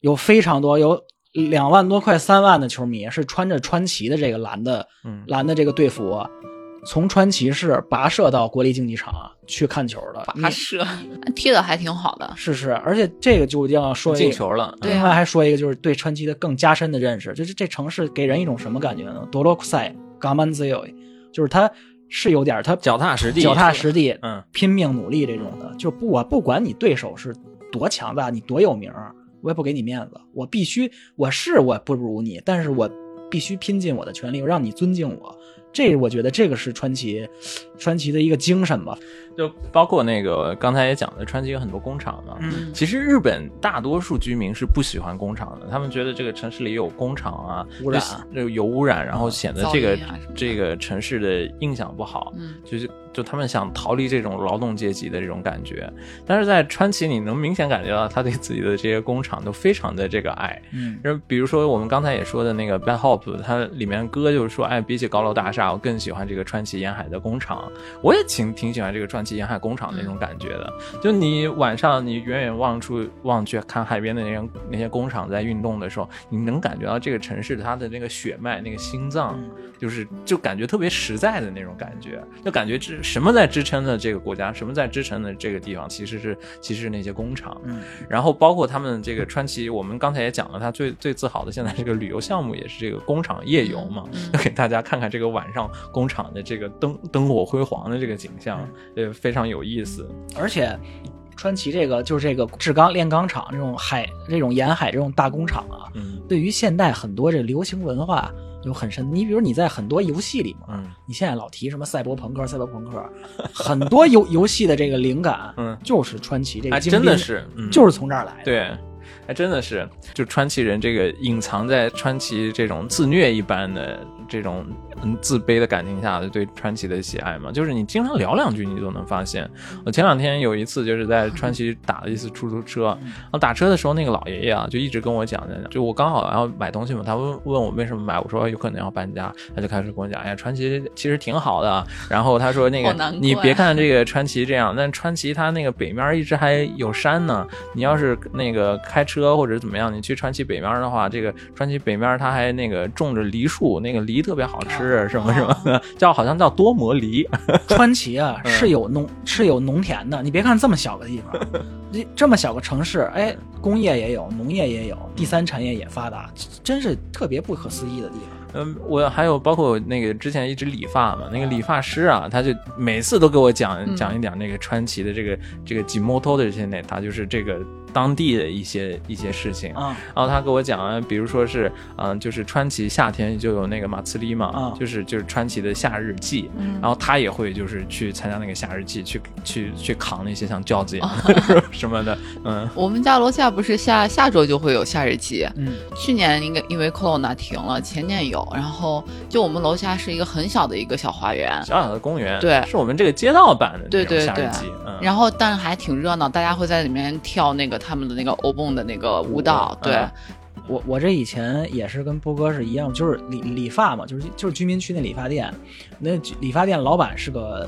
有非常多有两万多快三万的球迷是穿着川崎的这个蓝的嗯。蓝的这个队服，从川崎市跋涉到国立竞技场去看球的，跋涉踢的还挺好的。是是，而且这个就要说进球了。另外还说一个，就是对川崎的更加深的认识，就是这城市给人一种什么感觉呢？多罗库塞嘎曼自由，就是他是有点他脚踏实地脚踏实地，嗯拼命努力这种的，就不我不管你对手是多强大，你多有名儿，我也不给你面子，我必须我是我不如你，但是我必须拼尽我的全力，让你尊敬我。这我觉得这个是川崎，川崎的一个精神吧。就包括那个刚才也讲的，川崎有很多工厂嘛。嗯其实日本大多数居民是不喜欢工厂的，他们觉得这个城市里有工厂啊，污染就有污染，然后显得这个、这个城市的印象不好。嗯，就是就他们想逃离这种劳动阶级的这种感觉，但是在川崎，你能明显感觉到他对自己的这些工厂都非常的这个爱。嗯然后比如说我们刚才也说的那个 Bad Hop，它里面歌就是说，哎，比起高楼大厦，我更喜欢这个川崎沿海的工厂。我也挺挺喜欢这个川崎沿海工厂那种感觉的。就你晚上你远远望出望去看海边的那些那些工厂在运动的时候，你能感觉到这个城市它的那个血脉、那个心脏，嗯就是就感觉特别实在的那种感觉，就感觉支什么在支撑的这个国家，什么在支撑的这个地方，其实是其实是那些工厂。嗯然后包括他们这个川崎，我们刚才也讲了，他最最自豪的现在这个旅游项目也是这个工厂夜游嘛，给大家看看这个晚上工厂的这个灯灯火辉煌的这个景象，呃，非常有意思。而且川崎这个就是这个制钢炼钢厂这种海这种沿海这种大工厂啊，嗯对于现代很多这流行文化有很深。你比如你在很多游戏里面，嗯你现在老提什么赛博朋克、赛博朋克，很多游游戏的这个灵感，嗯就是川崎这个真的是，嗯、就是从这儿来的。对，还真的是，就川崎人这个隐藏在川崎这种自虐一般的这种嗯自卑的感情下的对川崎的喜爱嘛，就是你经常聊两句，你都能发现。我前两天有一次就是在川崎打了一次出租车，然后打车的时候那个老爷爷啊就一直跟我讲讲，就我刚好要买东西嘛，他问问我为什么买，我说有可能要搬家，他就开始跟我讲，哎呀，川崎其实挺好的，然后他说那个你别看这个川崎这样，但川崎它那个北面一直还有山呢，你要是那个开车或者怎么样，你去川崎北面的话，这个川崎北面它还那个种着梨树，那个梨特别好吃，什么什么的，叫好像叫多摩梨。川崎啊嗯。是有农是有农田的，你别看这么小的地方，这这么小个城市，哎，工业也有，农业也有，第三产业也发达，真是特别不可思议的地方。嗯，我还有包括那个之前一直理发嘛，那个理发师啊，他就每次都给我讲嗯讲一讲那个川崎的这个这个吉摩托的这些内，他就是这个当地的一些一些事情。啊、然后他给我讲啊，比如说是，嗯、就是川崎夏天就有那个马茨里嘛，啊就是就是川崎的夏日祭，嗯然后他也会就是去参加那个夏日祭，去去去扛那些像轿子一样哦的 什么的，嗯。我们家楼下不是下下周就会有夏日祭，嗯。去年应该因为 corona 停了，前年有，然后就我们楼下是一个很小的一个小花园，小小的公园，对。是我们这个街道版的对对对。夏日祭，嗯，然后但是还挺热闹，大家会在里面跳那个他们的那个欧蹦的那个舞蹈，对，嗯。我我这以前也是跟波哥是一样，就是理理发嘛，就是就是居民区那理发店，那理发店老板是个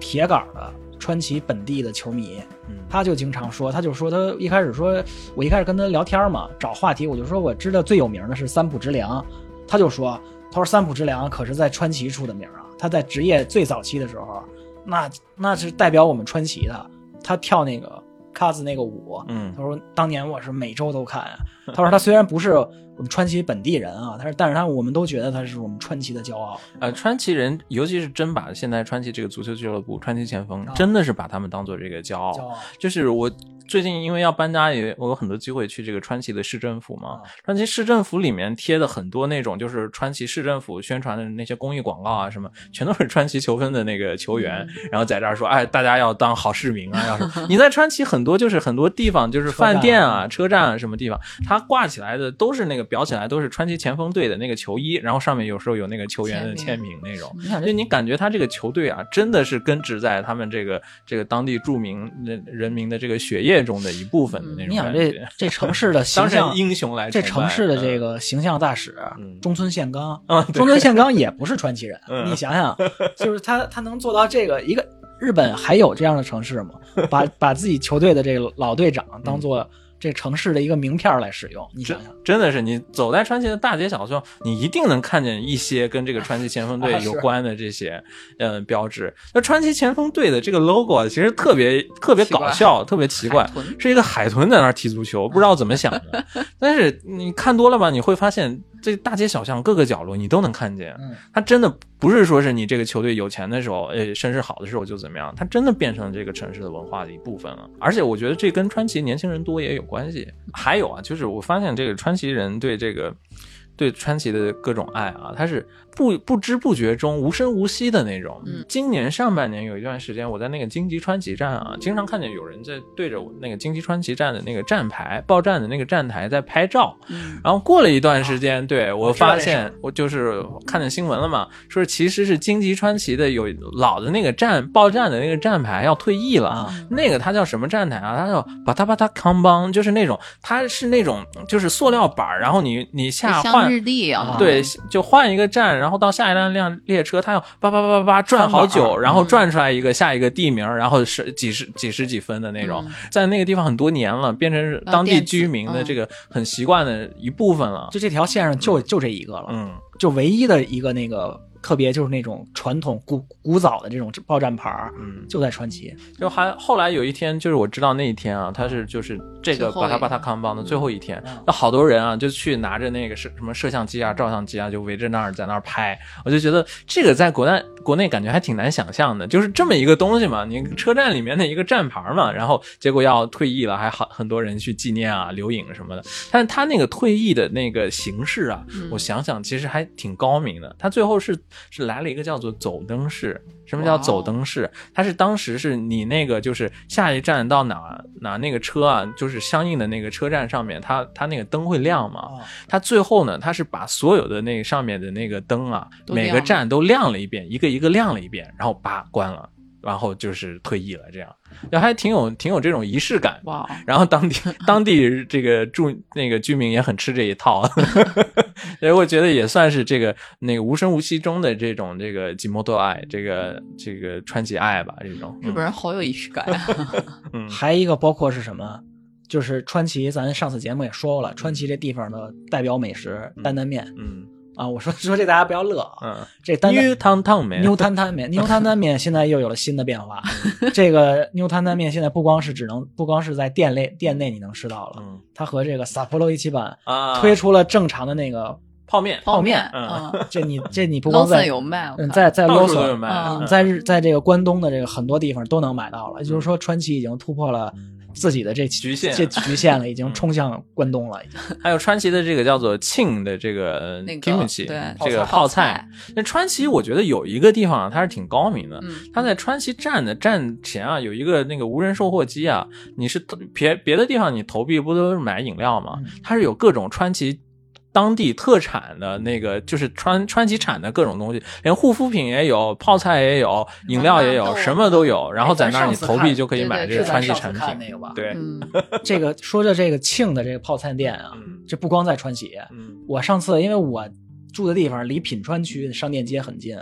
铁杆儿的川崎本地的球迷，嗯。他就经常说，他就说他一开始说，我一开始跟他聊天嘛，找话题，我就说我知道最有名的是三浦直良，他就说，他说三浦直良可是在川崎出的名啊，他在职业最早期的时候，那那是代表我们川崎的，他跳那个卡子那个舞，嗯。他说当年我是每周都看啊。他说他虽然不是我们川崎本地人啊，他是但是他我们都觉得他是我们川崎的骄傲。呃，川崎人，尤其是真把现在川崎这个足球俱乐部川崎前锋啊，真的是把他们当做这个骄傲。骄傲就是我最近因为要搬家，也我有很多机会去这个川崎的市政府嘛啊。川崎市政府里面贴的很多那种就是川崎市政府宣传的那些公益广告啊，什么全都是川崎球分的那个球员，然后在这儿说，哎，大家要当好市民啊，要是 你在川崎很多就是很多地方就是饭店啊、车站啊什么地方，它挂起来的都是那个裱起来都是川崎前锋队的那个球衣，然后上面有时候有那个球员的签签名那种。就你感觉他这个球队啊，真的是根植在他们这个这个当地著名人人民的这个血液中的一部分的那种你想这。这城市的 形当象，英雄来这城市的这嗯个形象大使嗯中村宪刚，中村宪刚也不是川崎人，嗯你想想，就是他他能做到这个一个日本还有这样的城市吗？把把自己球队的这个老队长当做这城市的一个名片来使用，你想想，真的是你走在川崎的大街小巷，你一定能看见一些跟这个川崎前锋队有关的这些嗯标志。那川崎前锋队的这个 logo 啊，其实特别特别搞笑，特别奇怪，是一个海豚在那儿踢足球，不知道怎么想的。但是你看多了吧，你会发现这大街小巷各个角落你都能看见。嗯，它真的不是说是你这个球队有钱的时候，呃，身世好的时候就怎么样，它真的变成这个城市的文化的一部分了。而且我觉得这跟川崎年轻人多也有关系。还有啊，就是我发现这个川崎人对这个对川崎的各种爱啊，他是不不知不觉中无声无息的那种。嗯今年上半年有一段时间，我在那个京吉川崎站啊，经常看见有人在对着我那个京吉川崎站的那个站牌报站的那个站台在拍照。嗯然后过了一段时间，对我发现我就是看见新闻了嘛，说是其实是京吉川崎的有老的那个站报站的那个站牌要退役了。啊，那个它叫什么站台啊？它叫巴塔巴塔康邦，就是那种它是那种就是塑料板儿，然后你你下换日历啊，对，就换一个站，然后到下一辆辆列车，它要叭叭叭叭叭转好久，然后转出来一个下一个地名，然后是几十几十几分的那种，嗯。在那个地方很多年了，变成当地居民的嗯这个很习惯的一部分了。就这条线上就就这一个了，嗯，就唯一的一个那个特别就是那种传统古古早的这种报站牌儿，嗯就在传奇，就还后来有一天，就是我知道那一天啊，他是就是这个巴塔巴塔康邦的最后一天嗯，那好多人啊就去拿着那个摄什么摄像机啊、照相机啊，就围着那儿在那儿拍。我就觉得这个在国内国内感觉还挺难想象的，就是这么一个东西嘛，你车站里面的一个站牌嘛，然后结果要退役了，还好很多人去纪念啊、留影什么的。但是他那个退役的那个形式啊，嗯我想想其实还挺高明的。他最后是是来了一个叫做走灯式。什么叫走灯式？它是当时是你那个就是下一站到哪哪那个车啊，就是相应的那个车站上面，它它那个灯会亮嘛。啊，它最后呢，它是把所有的那个上面的那个灯啊，每个站都亮了一遍，一个一个亮了一遍，然后叭关了，然后就是退役了，这样，就还挺有挺有这种仪式感。哇，然后当地 当地这个住那个居民也很吃这一套，所以我觉得也算是这个那个无声无息中的这种这个吉摩多爱，这个这个川崎爱吧，这种。日本人好有仪式感。啊！嗯。还一个包括是什么？就是川崎，咱上次节目也说过了，川崎这地方的代表美食担担面。嗯啊，我说 说这大家不要乐啊，嗯，这担担牛汤汤面，牛摊摊面，牛摊摊面现在又有了新的变化。这个牛摊摊面现在不光是只能不光是在店内店内你能吃到了，嗯。它和这个萨波罗一起版啊，推出了正常的那个泡面，泡面这你这你不光在有卖，我嗯看。在在罗到处都有卖，嗯嗯。在日在这个关东的这个很多地方都能买到了，也就是说川崎已经突破了自己的这局限这局限了，已经嗯冲向关东了，已经。还有川崎的这个叫做庆的这个呃那个 kimchi，对这个泡泡菜。那川崎我觉得有一个地方啊，它是挺高明的，嗯，它在川崎站的站前啊，有一个那个无人售货机啊，你是别别的地方你投币不都是买饮料吗？嗯它是有各种川崎。当地特产的那个就是川川崎产的各种东西，连护肤品也有，泡菜也有，饮料也有，什么都有。然后在那儿你投币就可以买这个川崎产品。那个吧？对，嗯，这个说着这个庆的这个泡菜店啊，嗯这不光在川崎，嗯我上次因为我住的地方离品川区商店街很近，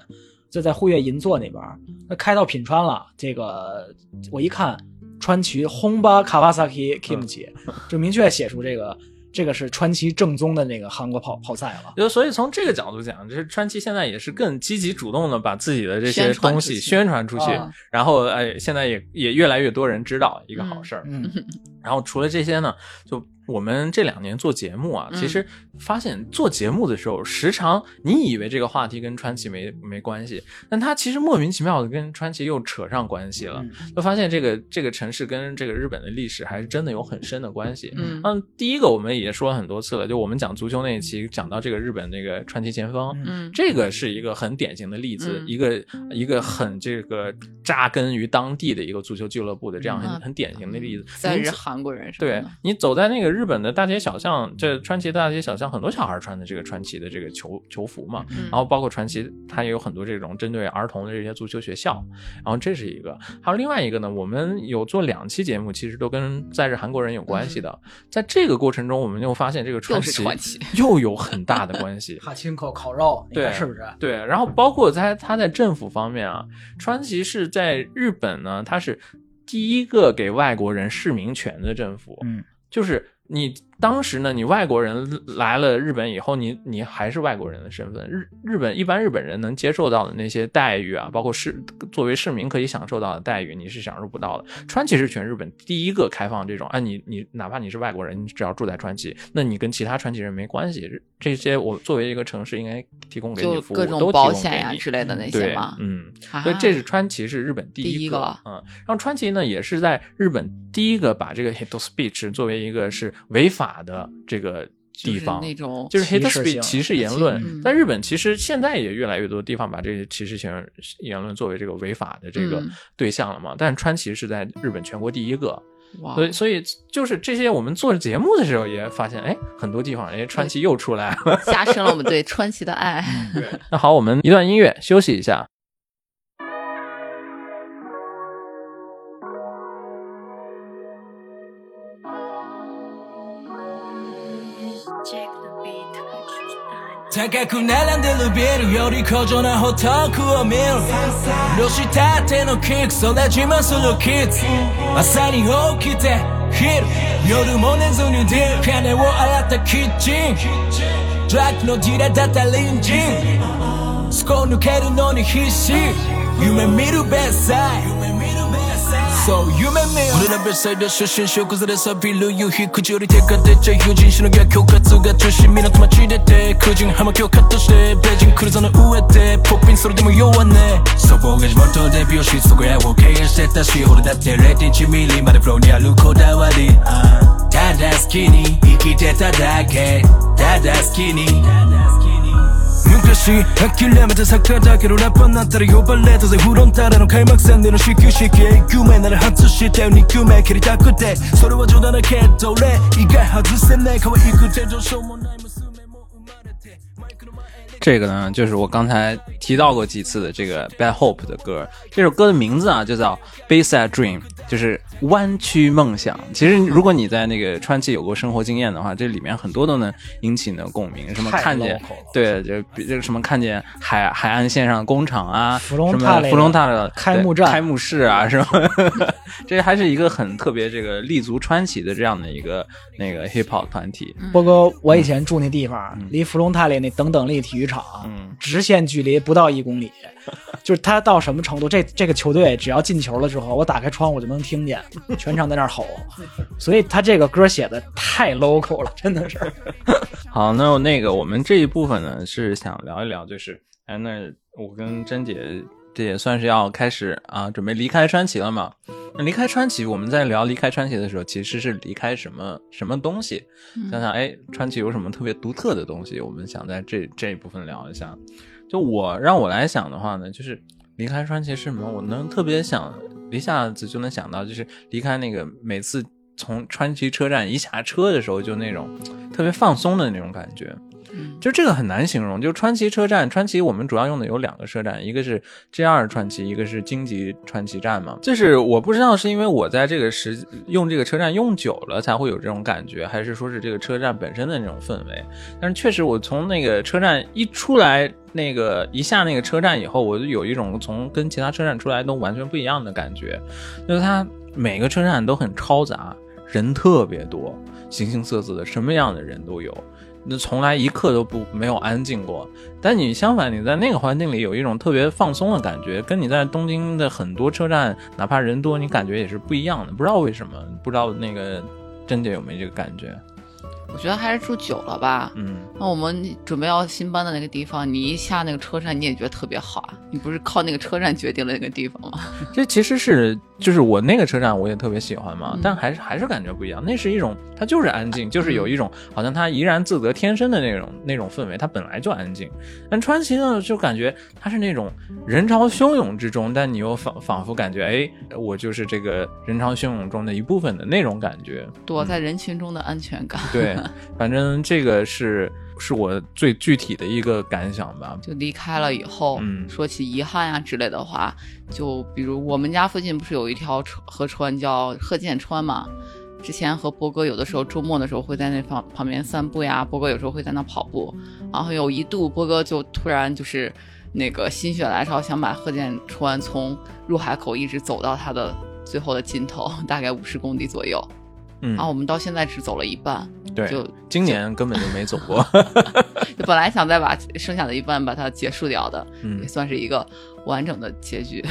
就在户越银座那边儿。那开到品川了，这个我一看川崎轰巴卡瓦萨 k kimchi，就明确写出这个这个是川崎正宗的那个韩国泡泡菜了。就所以从这个角度讲，就是川崎现在也是更积极主动的把自己的这些东西宣传出去，啊然后哎，现在也也越来越多人知道，一个好事儿。嗯，然后除了这些呢，就我们这两年做节目啊，嗯其实发现做节目的时候，时常你以为这个话题跟川崎没没关系，但它其实莫名其妙的跟川崎又扯上关系了，就发现这个这个城市跟这个日本的历史还是真的有很深的关系。嗯嗯，第一个我们也说了很多次了，就我们讲足球那一期讲到这个日本那个川崎前锋，嗯这个是一个很典型的例子，嗯一个一个很这个扎根于当地的一个足球俱乐部的这样很、嗯很典型的例子。在日你走韩国人什么对，你走在那个日本的大街小巷，这川崎的大街小巷，很多小孩穿的这个川崎的这个球球服嘛，嗯。然后包括川崎，它也有很多这种针对儿童的这些足球学校，然后这是一个，还有另外一个呢，我们有做两期节目，其实都跟在日韩国人有关系的，在这个过程中，我们又发现这个川崎 又有很大的关系，哈亲口烤肉，对是不是？对，然后包括在他在政府方面啊，川崎是在日本呢，它是第一个给外国人市民权的政府，嗯，就是你当时呢，你外国人来了日本以后，你你还是外国人的身份，日日本一般日本人能接受到的那些待遇啊，包括市作为市民可以享受到的待遇，你是享受不到的。川崎是全日本第一个开放这种，啊，你你哪怕你是外国人，你只要住在川崎，那你跟其他川崎人没关系。这些我作为一个城市应该提供给你服务，各种保都提供给险呀你之类的那些对嘛，。嗯，啊所以这是川崎是日本第一第一个嗯，然后川崎呢也是在日本第一个把这个 hate speech 作为一个是违法的这个地方，就是那种就是 hate 歧视 speech 歧视言论嗯，在日本其实现在也越来越多地方把这些歧视性言论作为这个违法的这个嗯对象了嘛，但是川崎是在日本全国第一个。哇所以，所以就是这些，我们做节目的时候也发现，哎，很多地方，哎，川崎又出来了。加深了我们对川崎的爱。那好，我们一段音乐休息一下。高く並んでるビルより高尚なホトクを見る露したてのキックそれ自慢するキッズ朝に起きて昼夜も寝ずにディル金を洗ったキッチンドラッグのディラーだった隣人スコ抜けるのに必死夢見るベッサイ そう夢見る俺らベサイで出身小崩れさビル夕日口より手が出ちゃ友人しのぎは恐喝が中心港町出て空人葉巻をカットしてベージンクルーザーの上でポッピンそれでも弱ねそこが地元で美容室そこやを経営してたし俺だって0.1ミリまでフローにあるこだわりただ好きに生きてただけただ好きに昔諦めてサッカーだけどラッパーになったら呼ばれたぜフロンターレの開幕戦での始球式1球目なら外して2球目蹴りたくてそれは冗談だけど俺意外外せない可愛くてどうしようもない这个呢，就是我刚才提到过几次的这个 Bad Hope 的歌。这首歌的名字啊，就叫 Bayside Dream，就是弯曲梦想。其实，如果你在那个川崎有过生活经验的话，这里面很多都能引起你的共鸣。什么看见对，就比这个什么看见海海岸线上的工厂啊，什么芙蓉塔的开幕战开幕式啊，是吧？这还是一个很特别这个立足川崎的这样的一个那个 hip hop 团体。波哥，我以前住那地方，离芙蓉塔里那等等力体育场，嗯直线距离不到一公里。就是他到什么程度？这这个球队只要进球了之后，我打开窗户就能听见，全场在那儿吼。所以他这个歌写的太 local 了，真的是。好，那那个我们这一部分呢是想聊一聊，就是哎，那我跟珍姐这也算是要开始啊，准备离开川崎了嘛。那离开川崎，我们在聊离开川崎的时候，其实是离开什么什么东西？想想哎，川崎有什么特别独特的东西？我们想在这这一部分聊一下。就我让我来想的话呢，就是离开川崎是什么？我能特别想一下子就能想到，就是离开那个每次从川崎车站一下车的时候，就那种特别放松的那种感觉。嗯就这个很难形容。就川崎车站，川崎我们主要用的有两个车站，一个是 JR 川崎，一个是京急川崎站嘛。就是我不知道是因为我在这个时用这个车站用久了才会有这种感觉，还是说是这个车站本身的那种氛围。但是确实，我从那个车站一出来，那个一下那个车站以后，我就有一种从跟其他车站出来都完全不一样的感觉，就是它每个车站都很嘈杂。人特别多，形形色色的，什么样的人都有。那从来一刻都不没有安静过，但你相反，你在那个环境里有一种特别放松的感觉，跟你在东京的很多车站，哪怕人多，你感觉也是不一样的。不知道为什么，不知道那个珍姐有没有这个感觉？我觉得还是住久了吧。嗯，那我们准备要新搬的那个地方，你一下那个车站，你也觉得特别好啊。你不是靠那个车站决定了那个地方吗？这其实是就是我那个车站我也特别喜欢嘛，嗯但还是还是感觉不一样。那是一种它就是安静，就是有一种好像它怡然自得天生的那种那种氛围，它本来就安静。但川崎呢，就感觉它是那种人潮汹涌之中，但你又仿仿佛感觉哎，我就是这个人潮汹涌中的一部分的那种感觉。躲在人群中的安全感。对，反正这个是是我最具体的一个感想吧。就离开了以后，嗯说起遗憾呀、之类的话，就比如我们家附近不是有一条川河川叫贺建川嘛？之前和波哥有的时候周末的时候会在那旁旁边散步呀，波哥有时候会在那跑步，然后有一度波哥就突然就是那个心血来潮，想把贺建川从入海口一直走到它的最后的尽头，大概五十公里左右。嗯然后，我们到现在只走了一半，对，就今年根本就没走过。就本来想再把剩下的一半把它结束掉的，嗯也算是一个完整的结局，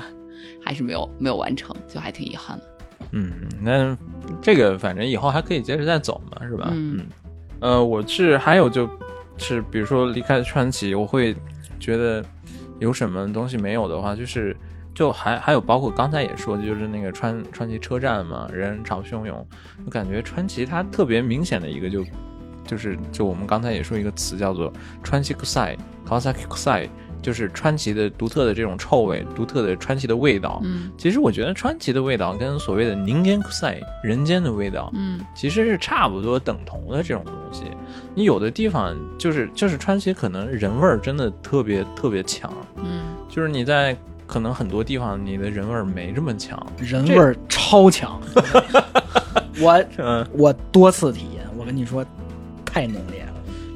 还是没有没有完成，就还挺遗憾的。嗯，那这个反正以后还可以接着再走嘛，是吧？嗯呃，我是还有就是，比如说离开川崎，我会觉得有什么东西没有的话，就是就还还有包括刚才也说的，就是那个川川崎车站嘛，人潮汹涌，我感觉川崎它特别明显的一个就就是就我们刚才也说一个词叫做川崎 kusai kawasaki kusai，就是川崎的独特的这种臭味，独特的川崎的味道。嗯其实我觉得川崎的味道跟所谓的人间 kusai 人间的味道，嗯其实是差不多等同的这种东西。你有的地方就是就是川崎可能人味儿真的特别特别强，嗯，就是你在可能很多地方你的人味儿没这么强。人味儿超强。我嗯，我多次体验，我跟你说，太浓烈了。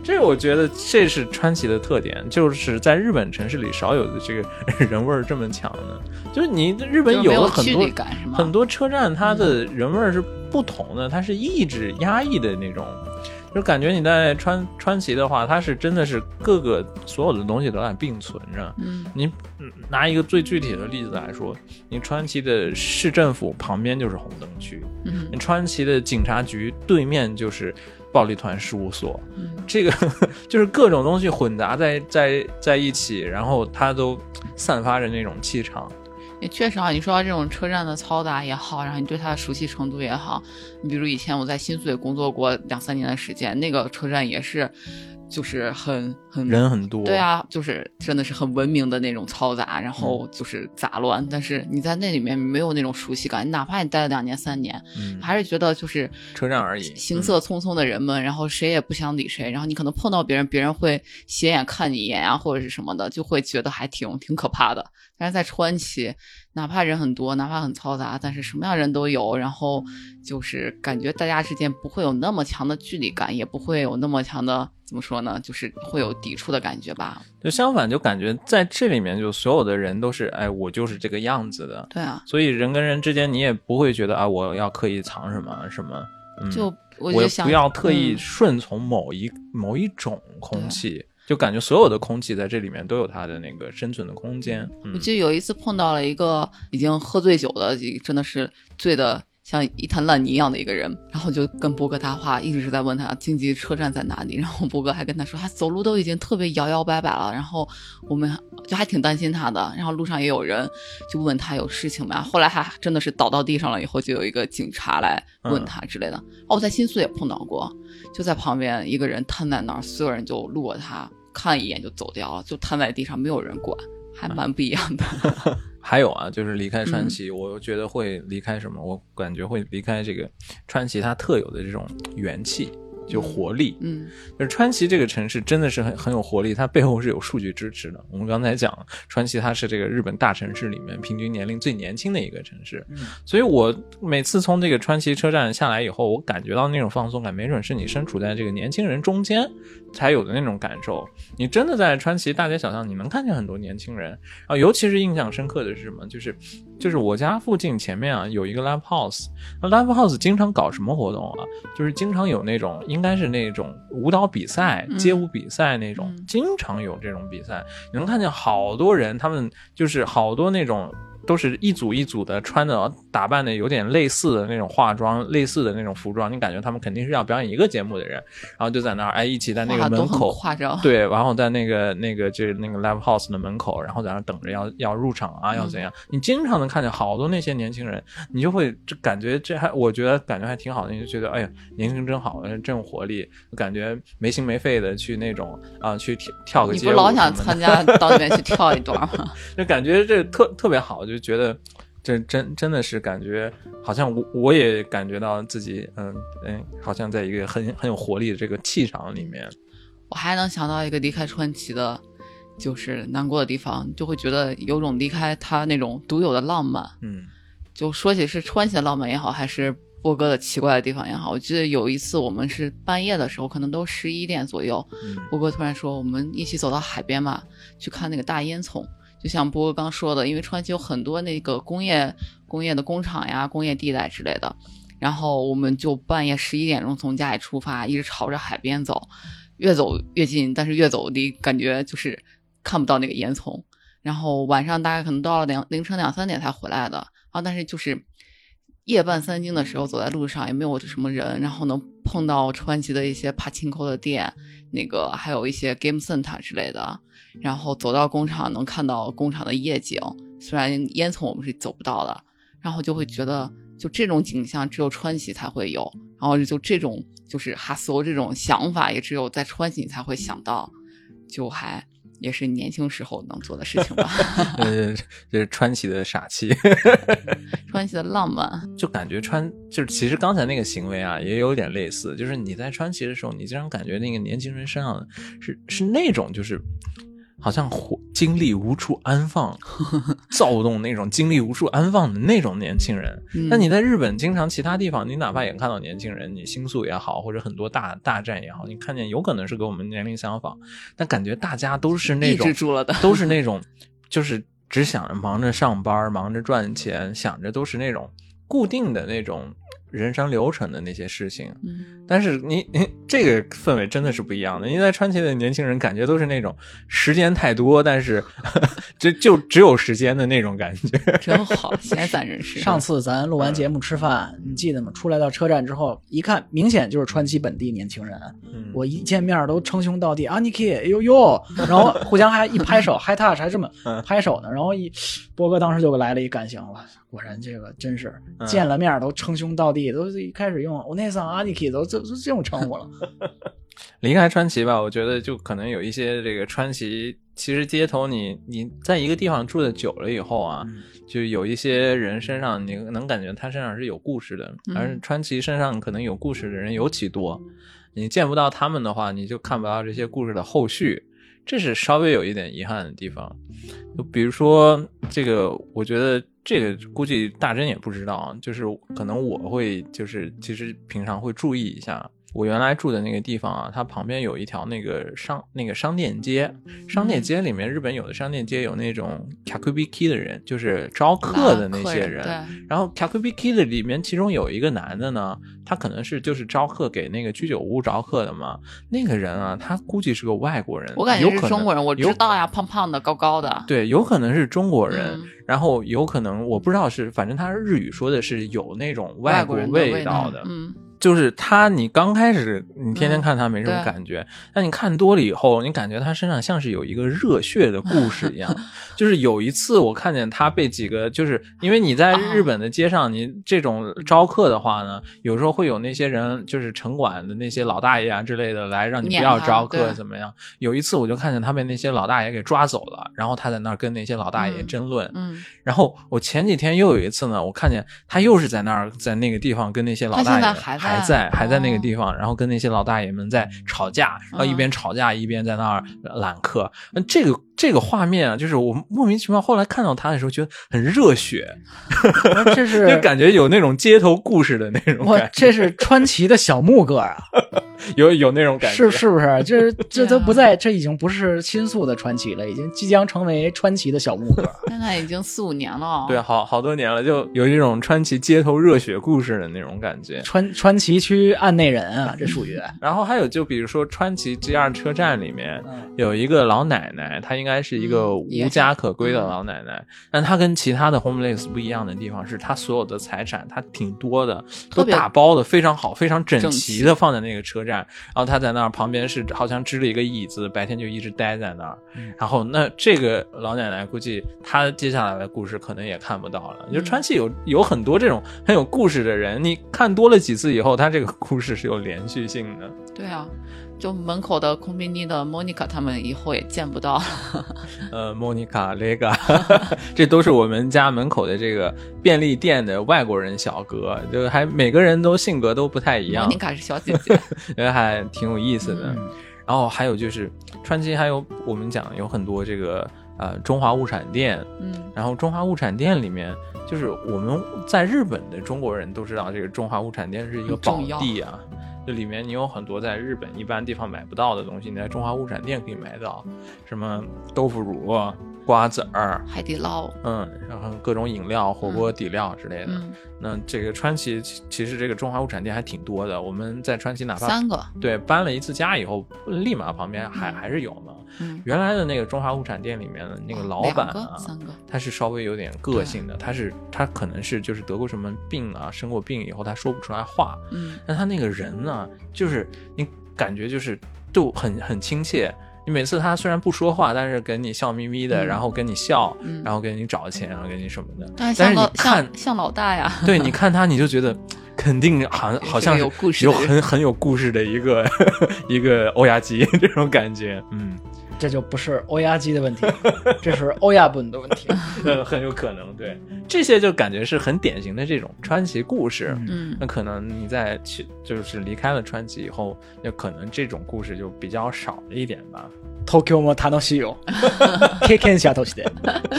这我觉得这是川崎的特点，就是在日本城市里少有的这个人味儿这么强的。就是你日本有了很多？很多车站它的人味儿是不同的，它是抑制压抑的那种，就感觉你在川川崎的话，它是真的是各个所有的东西都在并存着。嗯你嗯拿一个最具体的例子来说，你川崎的市政府旁边就是红灯区，嗯你川崎的警察局对面就是暴力团事务所，嗯这个 就是各种东西混杂在在在一起，然后它都散发着那种气场。也确实啊，你说到这种车站的嘈杂也好，然后你对它的熟悉程度也好，你比如以前我在新宿也工作过两三年的时间，那个车站也是，就是很很人很多，对，啊，就是真的是很文明的那种嘈杂，然后就是杂乱，但是你在那里面没有那种熟悉感，你哪怕你待了两年三年，嗯，还是觉得就是车站而已行色匆匆的人们，然后谁也不想理谁，然后你可能碰到别人，别人会斜眼看你一眼啊，或者是什么的，就会觉得还挺挺可怕的。但是在川崎，哪怕人很多，哪怕很嘈杂，但是什么样人都有，然后就是感觉大家之间不会有那么强的距离感，也不会有那么强的怎么说呢，就是会有抵触的感觉吧。就相反，就感觉在这里面，就所有的人都是，哎，我就是这个样子的，对啊，所以人跟人之间，你也不会觉得啊，我要刻意藏什么什么，嗯、就我就想不要特意嗯。顺从某一、某一种空气，就感觉所有的空气在这里面都有它的那个生存的空间。嗯我记得有一次碰到了一个已经喝醉酒的，真的是醉的像一滩烂泥一样的一个人，然后就跟波哥搭话，一直是在问他经济车站在哪里，然后波哥还跟他说他走路都已经特别摇摇摆摆了，然后我们就还挺担心他的，然后路上也有人就问他有事情吗，后来还真的是倒到地上了以后，就有一个警察来问他之类的。哦，我在新宿也碰到过，就在旁边一个人瘫在那儿，所有人就路过他看一眼就走掉了，就瘫在地上，没有人管。还蛮不一样的，还有啊，就是离开川嗯崎，我觉得会离开什么？我感觉会离开这个川崎它特有的这种元气。就活力。嗯就是川崎这个城市真的是很很有活力，它背后是有数据支持的。我们刚才讲，川崎它是这个日本大城市里面平均年龄最年轻的一个城市，所以我每次从这个川崎车站下来以后，我感觉到那种放松感，没准是你身处在这个年轻人中间才有的那种感受。你真的在川崎大街小巷，你能看见很多年轻人啊，尤其是印象深刻的是什么？就是就是我家附近前面啊有一个 live house，那 live house 经常搞什么活动啊？就是经常有那种应该是那种舞蹈比赛、嗯街舞比赛那种，嗯经常有这种比赛。你能看见好多人，他们就是好多那种。都是一组一组的，穿的打扮的有点类似的那种化妆，类似的那种服装，你感觉他们肯定是要表演一个节目的人，然后就在那儿哎一起在那个门口夸张。对，然后在那个那个就是那个 live house 的门口，然后在那等着要要入场啊，要怎样？你经常能看见好多那些年轻人，你就会这感觉这还我觉得感觉还挺好的，你就觉得哎呀，年轻真好，真有活力，感觉没心没肺的去那种啊、去跳跳个你街舞不老想参加到那边去跳一段吗？就感觉这特特别好，就觉得这真真的是感觉好像我我也感觉到自己嗯嗯，好像在一个很很有活力的这个气场里面。我还能想到一个离开川崎的，就是难过的地方，就会觉得有种离开他那种独有的浪漫。嗯就说起是川崎的浪漫也好，还是波哥的奇怪的地方也好，我记得有一次我们是半夜的时候，可能都十一点左右，嗯波哥突然说我们一起走到海边吧，去看那个大烟囱。就像波哥刚说的，因为川崎有很多那个工业工业的工厂呀、工业地带之类的，然后我们就半夜十一点钟从家里出发，一直朝着海边走，越走越近，但是越走离感觉就是看不到那个烟囱。然后晚上大概可能到了两凌晨两三点才回来的啊，但是就是夜半三更的时候走在路上也没有什么人，然后能碰到川崎的一些帕青扣的店，那个还有一些 game center 之类的，然后走到工厂能看到工厂的夜景，虽然烟囱我们是走不到的，然后就会觉得就这种景象只有川崎才会有，然后就这种就是哈搜这种想法也只有在川崎才会想到，就还也是年轻时候能做的事情吧。呃，这是川崎的傻气，川崎的浪漫，就感觉川就是其实刚才那个行为啊，也有点类似，就是你在川崎的时候，你经常感觉那个年轻人身上是是那种就是。好像活精力无处安放，躁动那种精力无处安放的那种年轻人。嗯那你在日本经常其他地方，你哪怕也看到年轻人，你新宿也好，或者很多大大战也好，你看见有可能是跟我们年龄相仿，但感觉大家都是那种住了的 都是那种就是只想着忙着上班，忙着赚钱，想着都是那种固定的那种人生流程的那些事情。嗯，但是你你这个氛围真的是不一样的，因为在川崎的年轻人感觉都是那种时间太多，但是 就就只有时间的那种感觉。真好，闲散人士。上次咱录完节目吃饭，你记得吗？出来到车站之后，一看明显就是川崎本地年轻人。嗯我一见面都称兄道弟啊，你 k 哎呦呦，然后互相还一拍手，high touch 还这么嗯拍手呢。然后一波哥当时就来了一感想，哇，果然这个真是嗯见了面都称兄道弟，都是一开始用我那桑阿尼 k 都这这这种称呼了。离开川崎吧，我觉得就可能有一些这个川崎，其实街头你你在一个地方住的久了以后啊，就有一些人身上你能感觉他身上是有故事的，嗯而川崎身上可能有故事的人尤其多，你见不到他们的话，你就看不到这些故事的后续，这是稍微有一点遗憾的地方。就比如说这个，我觉得这个估计大真也不知道，就是可能我会就是其实平常会注意一下。我原来住的那个地方啊，它旁边有一条那个商那个商店街，商店街里面日本有的商店街有那种 kakubiki 的人，就是招客的那些人。对，然后 kakubiki 的里面，其中有一个男的呢，他可能是就是招客给那个居酒屋招客的嘛。那个人啊，他估计是个外国人，我感觉中国人，我知道呀，胖胖的，高高的。对，有可能是中国人，嗯然后有可能我不知道是，反正他日语说的是有那种外国味道的，嗯，就是他，你刚开始你天天嗯看他没什么感觉，但你看多了以后，你感觉他身上像是有一个热血的故事一样。就是有一次我看见他被几个，就是因为你在啊日本的街上，你这种招客的话呢，有时候会有那些人，就是城管的那些老大爷啊之类的来让你不要招客怎么样？有一次我就看见他被那些老大爷给抓走了，然后他在那儿跟那些老大爷嗯争论，嗯，然后我前几天又有一次呢，我看见他又是在那儿，在那个地方跟那些老大爷还还在、还在那个地方，然后跟那些老大爷们在吵架，然后一边吵架一边在那儿揽客。那这个这个画面啊，就是我莫名其妙后来看到他的时候，觉得很热血，这是 就感觉有那种街头故事的那种我感觉，这是川崎的小木哥啊，有有那种感觉，是是不是？这这都不在，这已经不是新宿的川崎了，已经即将成为川崎的小木哥。现在已经四五年了。对，好好多年了，就有一种川崎街头热血故事的那种感觉。川川崎区案内人啊，这属于然后还有就比如说川崎 JR 车站里面嗯有一个老奶奶，她应该是一个无家可归的老奶奶，但她跟其他的 homeless 不一样的地方是，她所有的财产她挺多的，都打包的非常好，非常整整齐齐的放在那个车站，然后她在那儿旁边是好像支了一个椅子，白天就一直待在那儿。然后那这个老奶奶估计她接下来的故事可能也看不到了。就川崎有有很多这种很有故事的人，你看多了几次以后，他这个故事是有连续性的。对啊，就门口的空宾尼的莫妮卡他们以后也见不到了。呃，莫妮卡、雷嘎，这都是我们家门口的这个便利店的外国人小哥，就还每个人都性格都不太一样莫妮，卡是小姐姐，觉得还挺有意思的。嗯然后还有就是川崎，还有我们讲有很多这个呃中华物产店，嗯，然后中华物产店里面，就是我们在日本的中国人都知道，这个中华物产店是一个宝地啊。这里面你有很多在日本一般地方买不到的东西，你在中华物产店可以买到，什么豆腐乳、瓜子儿，海底捞，嗯，然后各种饮料、火锅底料之类的。嗯，那这个川崎其其实这个中华物产店还挺多的，我们在川崎哪怕三个，对搬了一次家以后，立马旁边还、还是有呢。嗯，原来的那个中华物产店里面的那个老板啊，三个，他是稍微有点个性的，他是他可能是就是得过什么病啊，生过病以后他说不出来话，嗯，但他那个人呢，就是你感觉就是就很很亲切。你每次他虽然不说话，但是跟你笑眯眯的，嗯然后跟你笑，嗯然后给你找钱，然后给你什么的。但是你像老看像，像老大呀，对，你看他，你就觉得肯定好像 好像有故事有很很有故事的一个 一个欧亚基这种感觉，嗯。这就不是欧亚基的问题，这是欧亚本的问题。呃，很有可能，对这些就感觉是很典型的这种传奇故事。嗯那可能你在去就是离开了川崎以后，那可能这种故事就比较少了一点吧。東京も楽しいよ。経験者として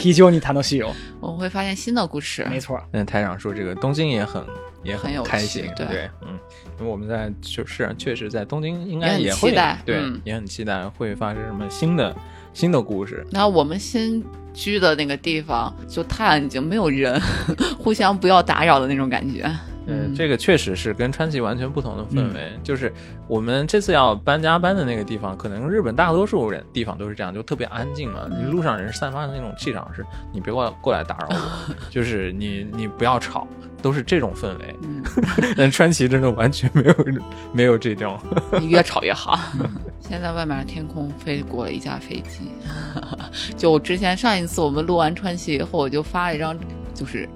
非常に楽しいよ。我们会发现新的故事，没错，那台长说这个东京也很也很有趣开心，对嗯， 因为我们在就是确实在东京应该也很期待对，嗯也很期待会发生什么新的新的故事。然后我们新居的那个地方，就太安静，没有人，互相不要打扰的那种感觉。嗯，这个确实是跟川崎完全不同的氛围。就是我们这次要搬家搬的那个地方，可能日本大多数人地方都是这样，就特别安静嘛。你路上人散发的那种气场是，你别过来过来打扰我，就是你你不要吵，都是这种氛围。嗯，但川崎真的完全没有没有这种。你 越吵越好。现在外面的天空飞过了一架飞机，就之前上一次我们录完川崎以后，我就发了一张就是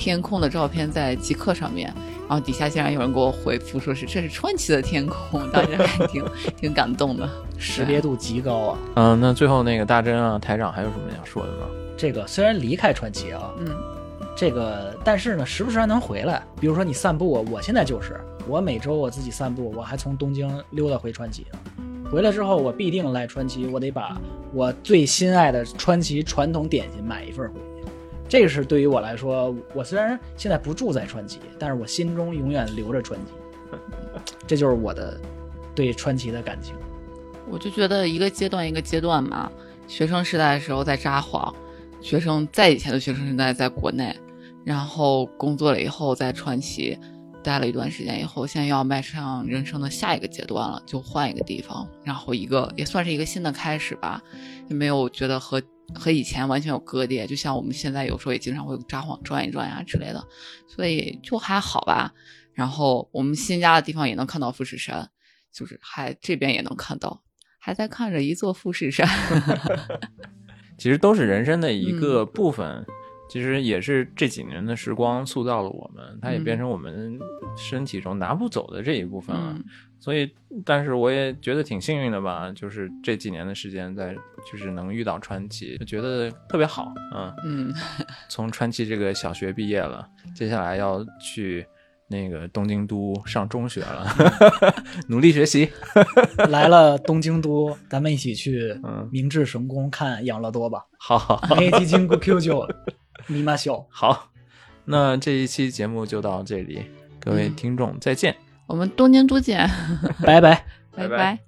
天空的照片在极客上面，然后底下竟然有人给我回复说是这是川崎的天空，当时还挺 挺感动的。识别度极高啊。嗯，那最后那个大真啊，台长还有什么要说的吗？这个虽然离开川崎啊，嗯，这个但是呢，时不时还能回来。比如说你散步，我现在就是我每周我自己散步，我还从东京溜达回川崎呢。回来之后，我必定来川崎，我得把我最心爱的川崎传统点心买一份回去。这个是对于我来说，我虽然现在不住在川崎，但是我心中永远留着川崎。这就是我的对川崎的感情。我就觉得一个阶段一个阶段嘛，学生时代的时候在札幌，学生在以前的学生时代在国内，然后工作了以后在川崎待了一段时间以后，现在要迈上人生的下一个阶段了，就换一个地方，然后一个也算是一个新的开始吧，也没有觉得和和以前完全有割裂，就像我们现在有时候也经常会札幌转一转呀之类的，所以就还好吧。然后我们新家的地方也能看到富士山，就是还这边也能看到，还在看着一座富士山。其实都是人生的一嗯个部分。其实也是这几年的时光塑造了我们，它也嗯变成我们身体中拿不走的这一部分了。嗯所以，但是我也觉得挺幸运的吧，就是这几年的时间在，就是能遇到川崎，就觉得特别好。嗯，嗯，从川崎这个小学毕业了，接下来要去那个东京都上中学了，努力学习。来了东京都，咱们一起去嗯明治神宫看养乐多吧。好好好黑基金 Q 九，尼玛秀，好，那这一期节目就到这里，各位听众再见。我们多年多见，拜拜，拜拜。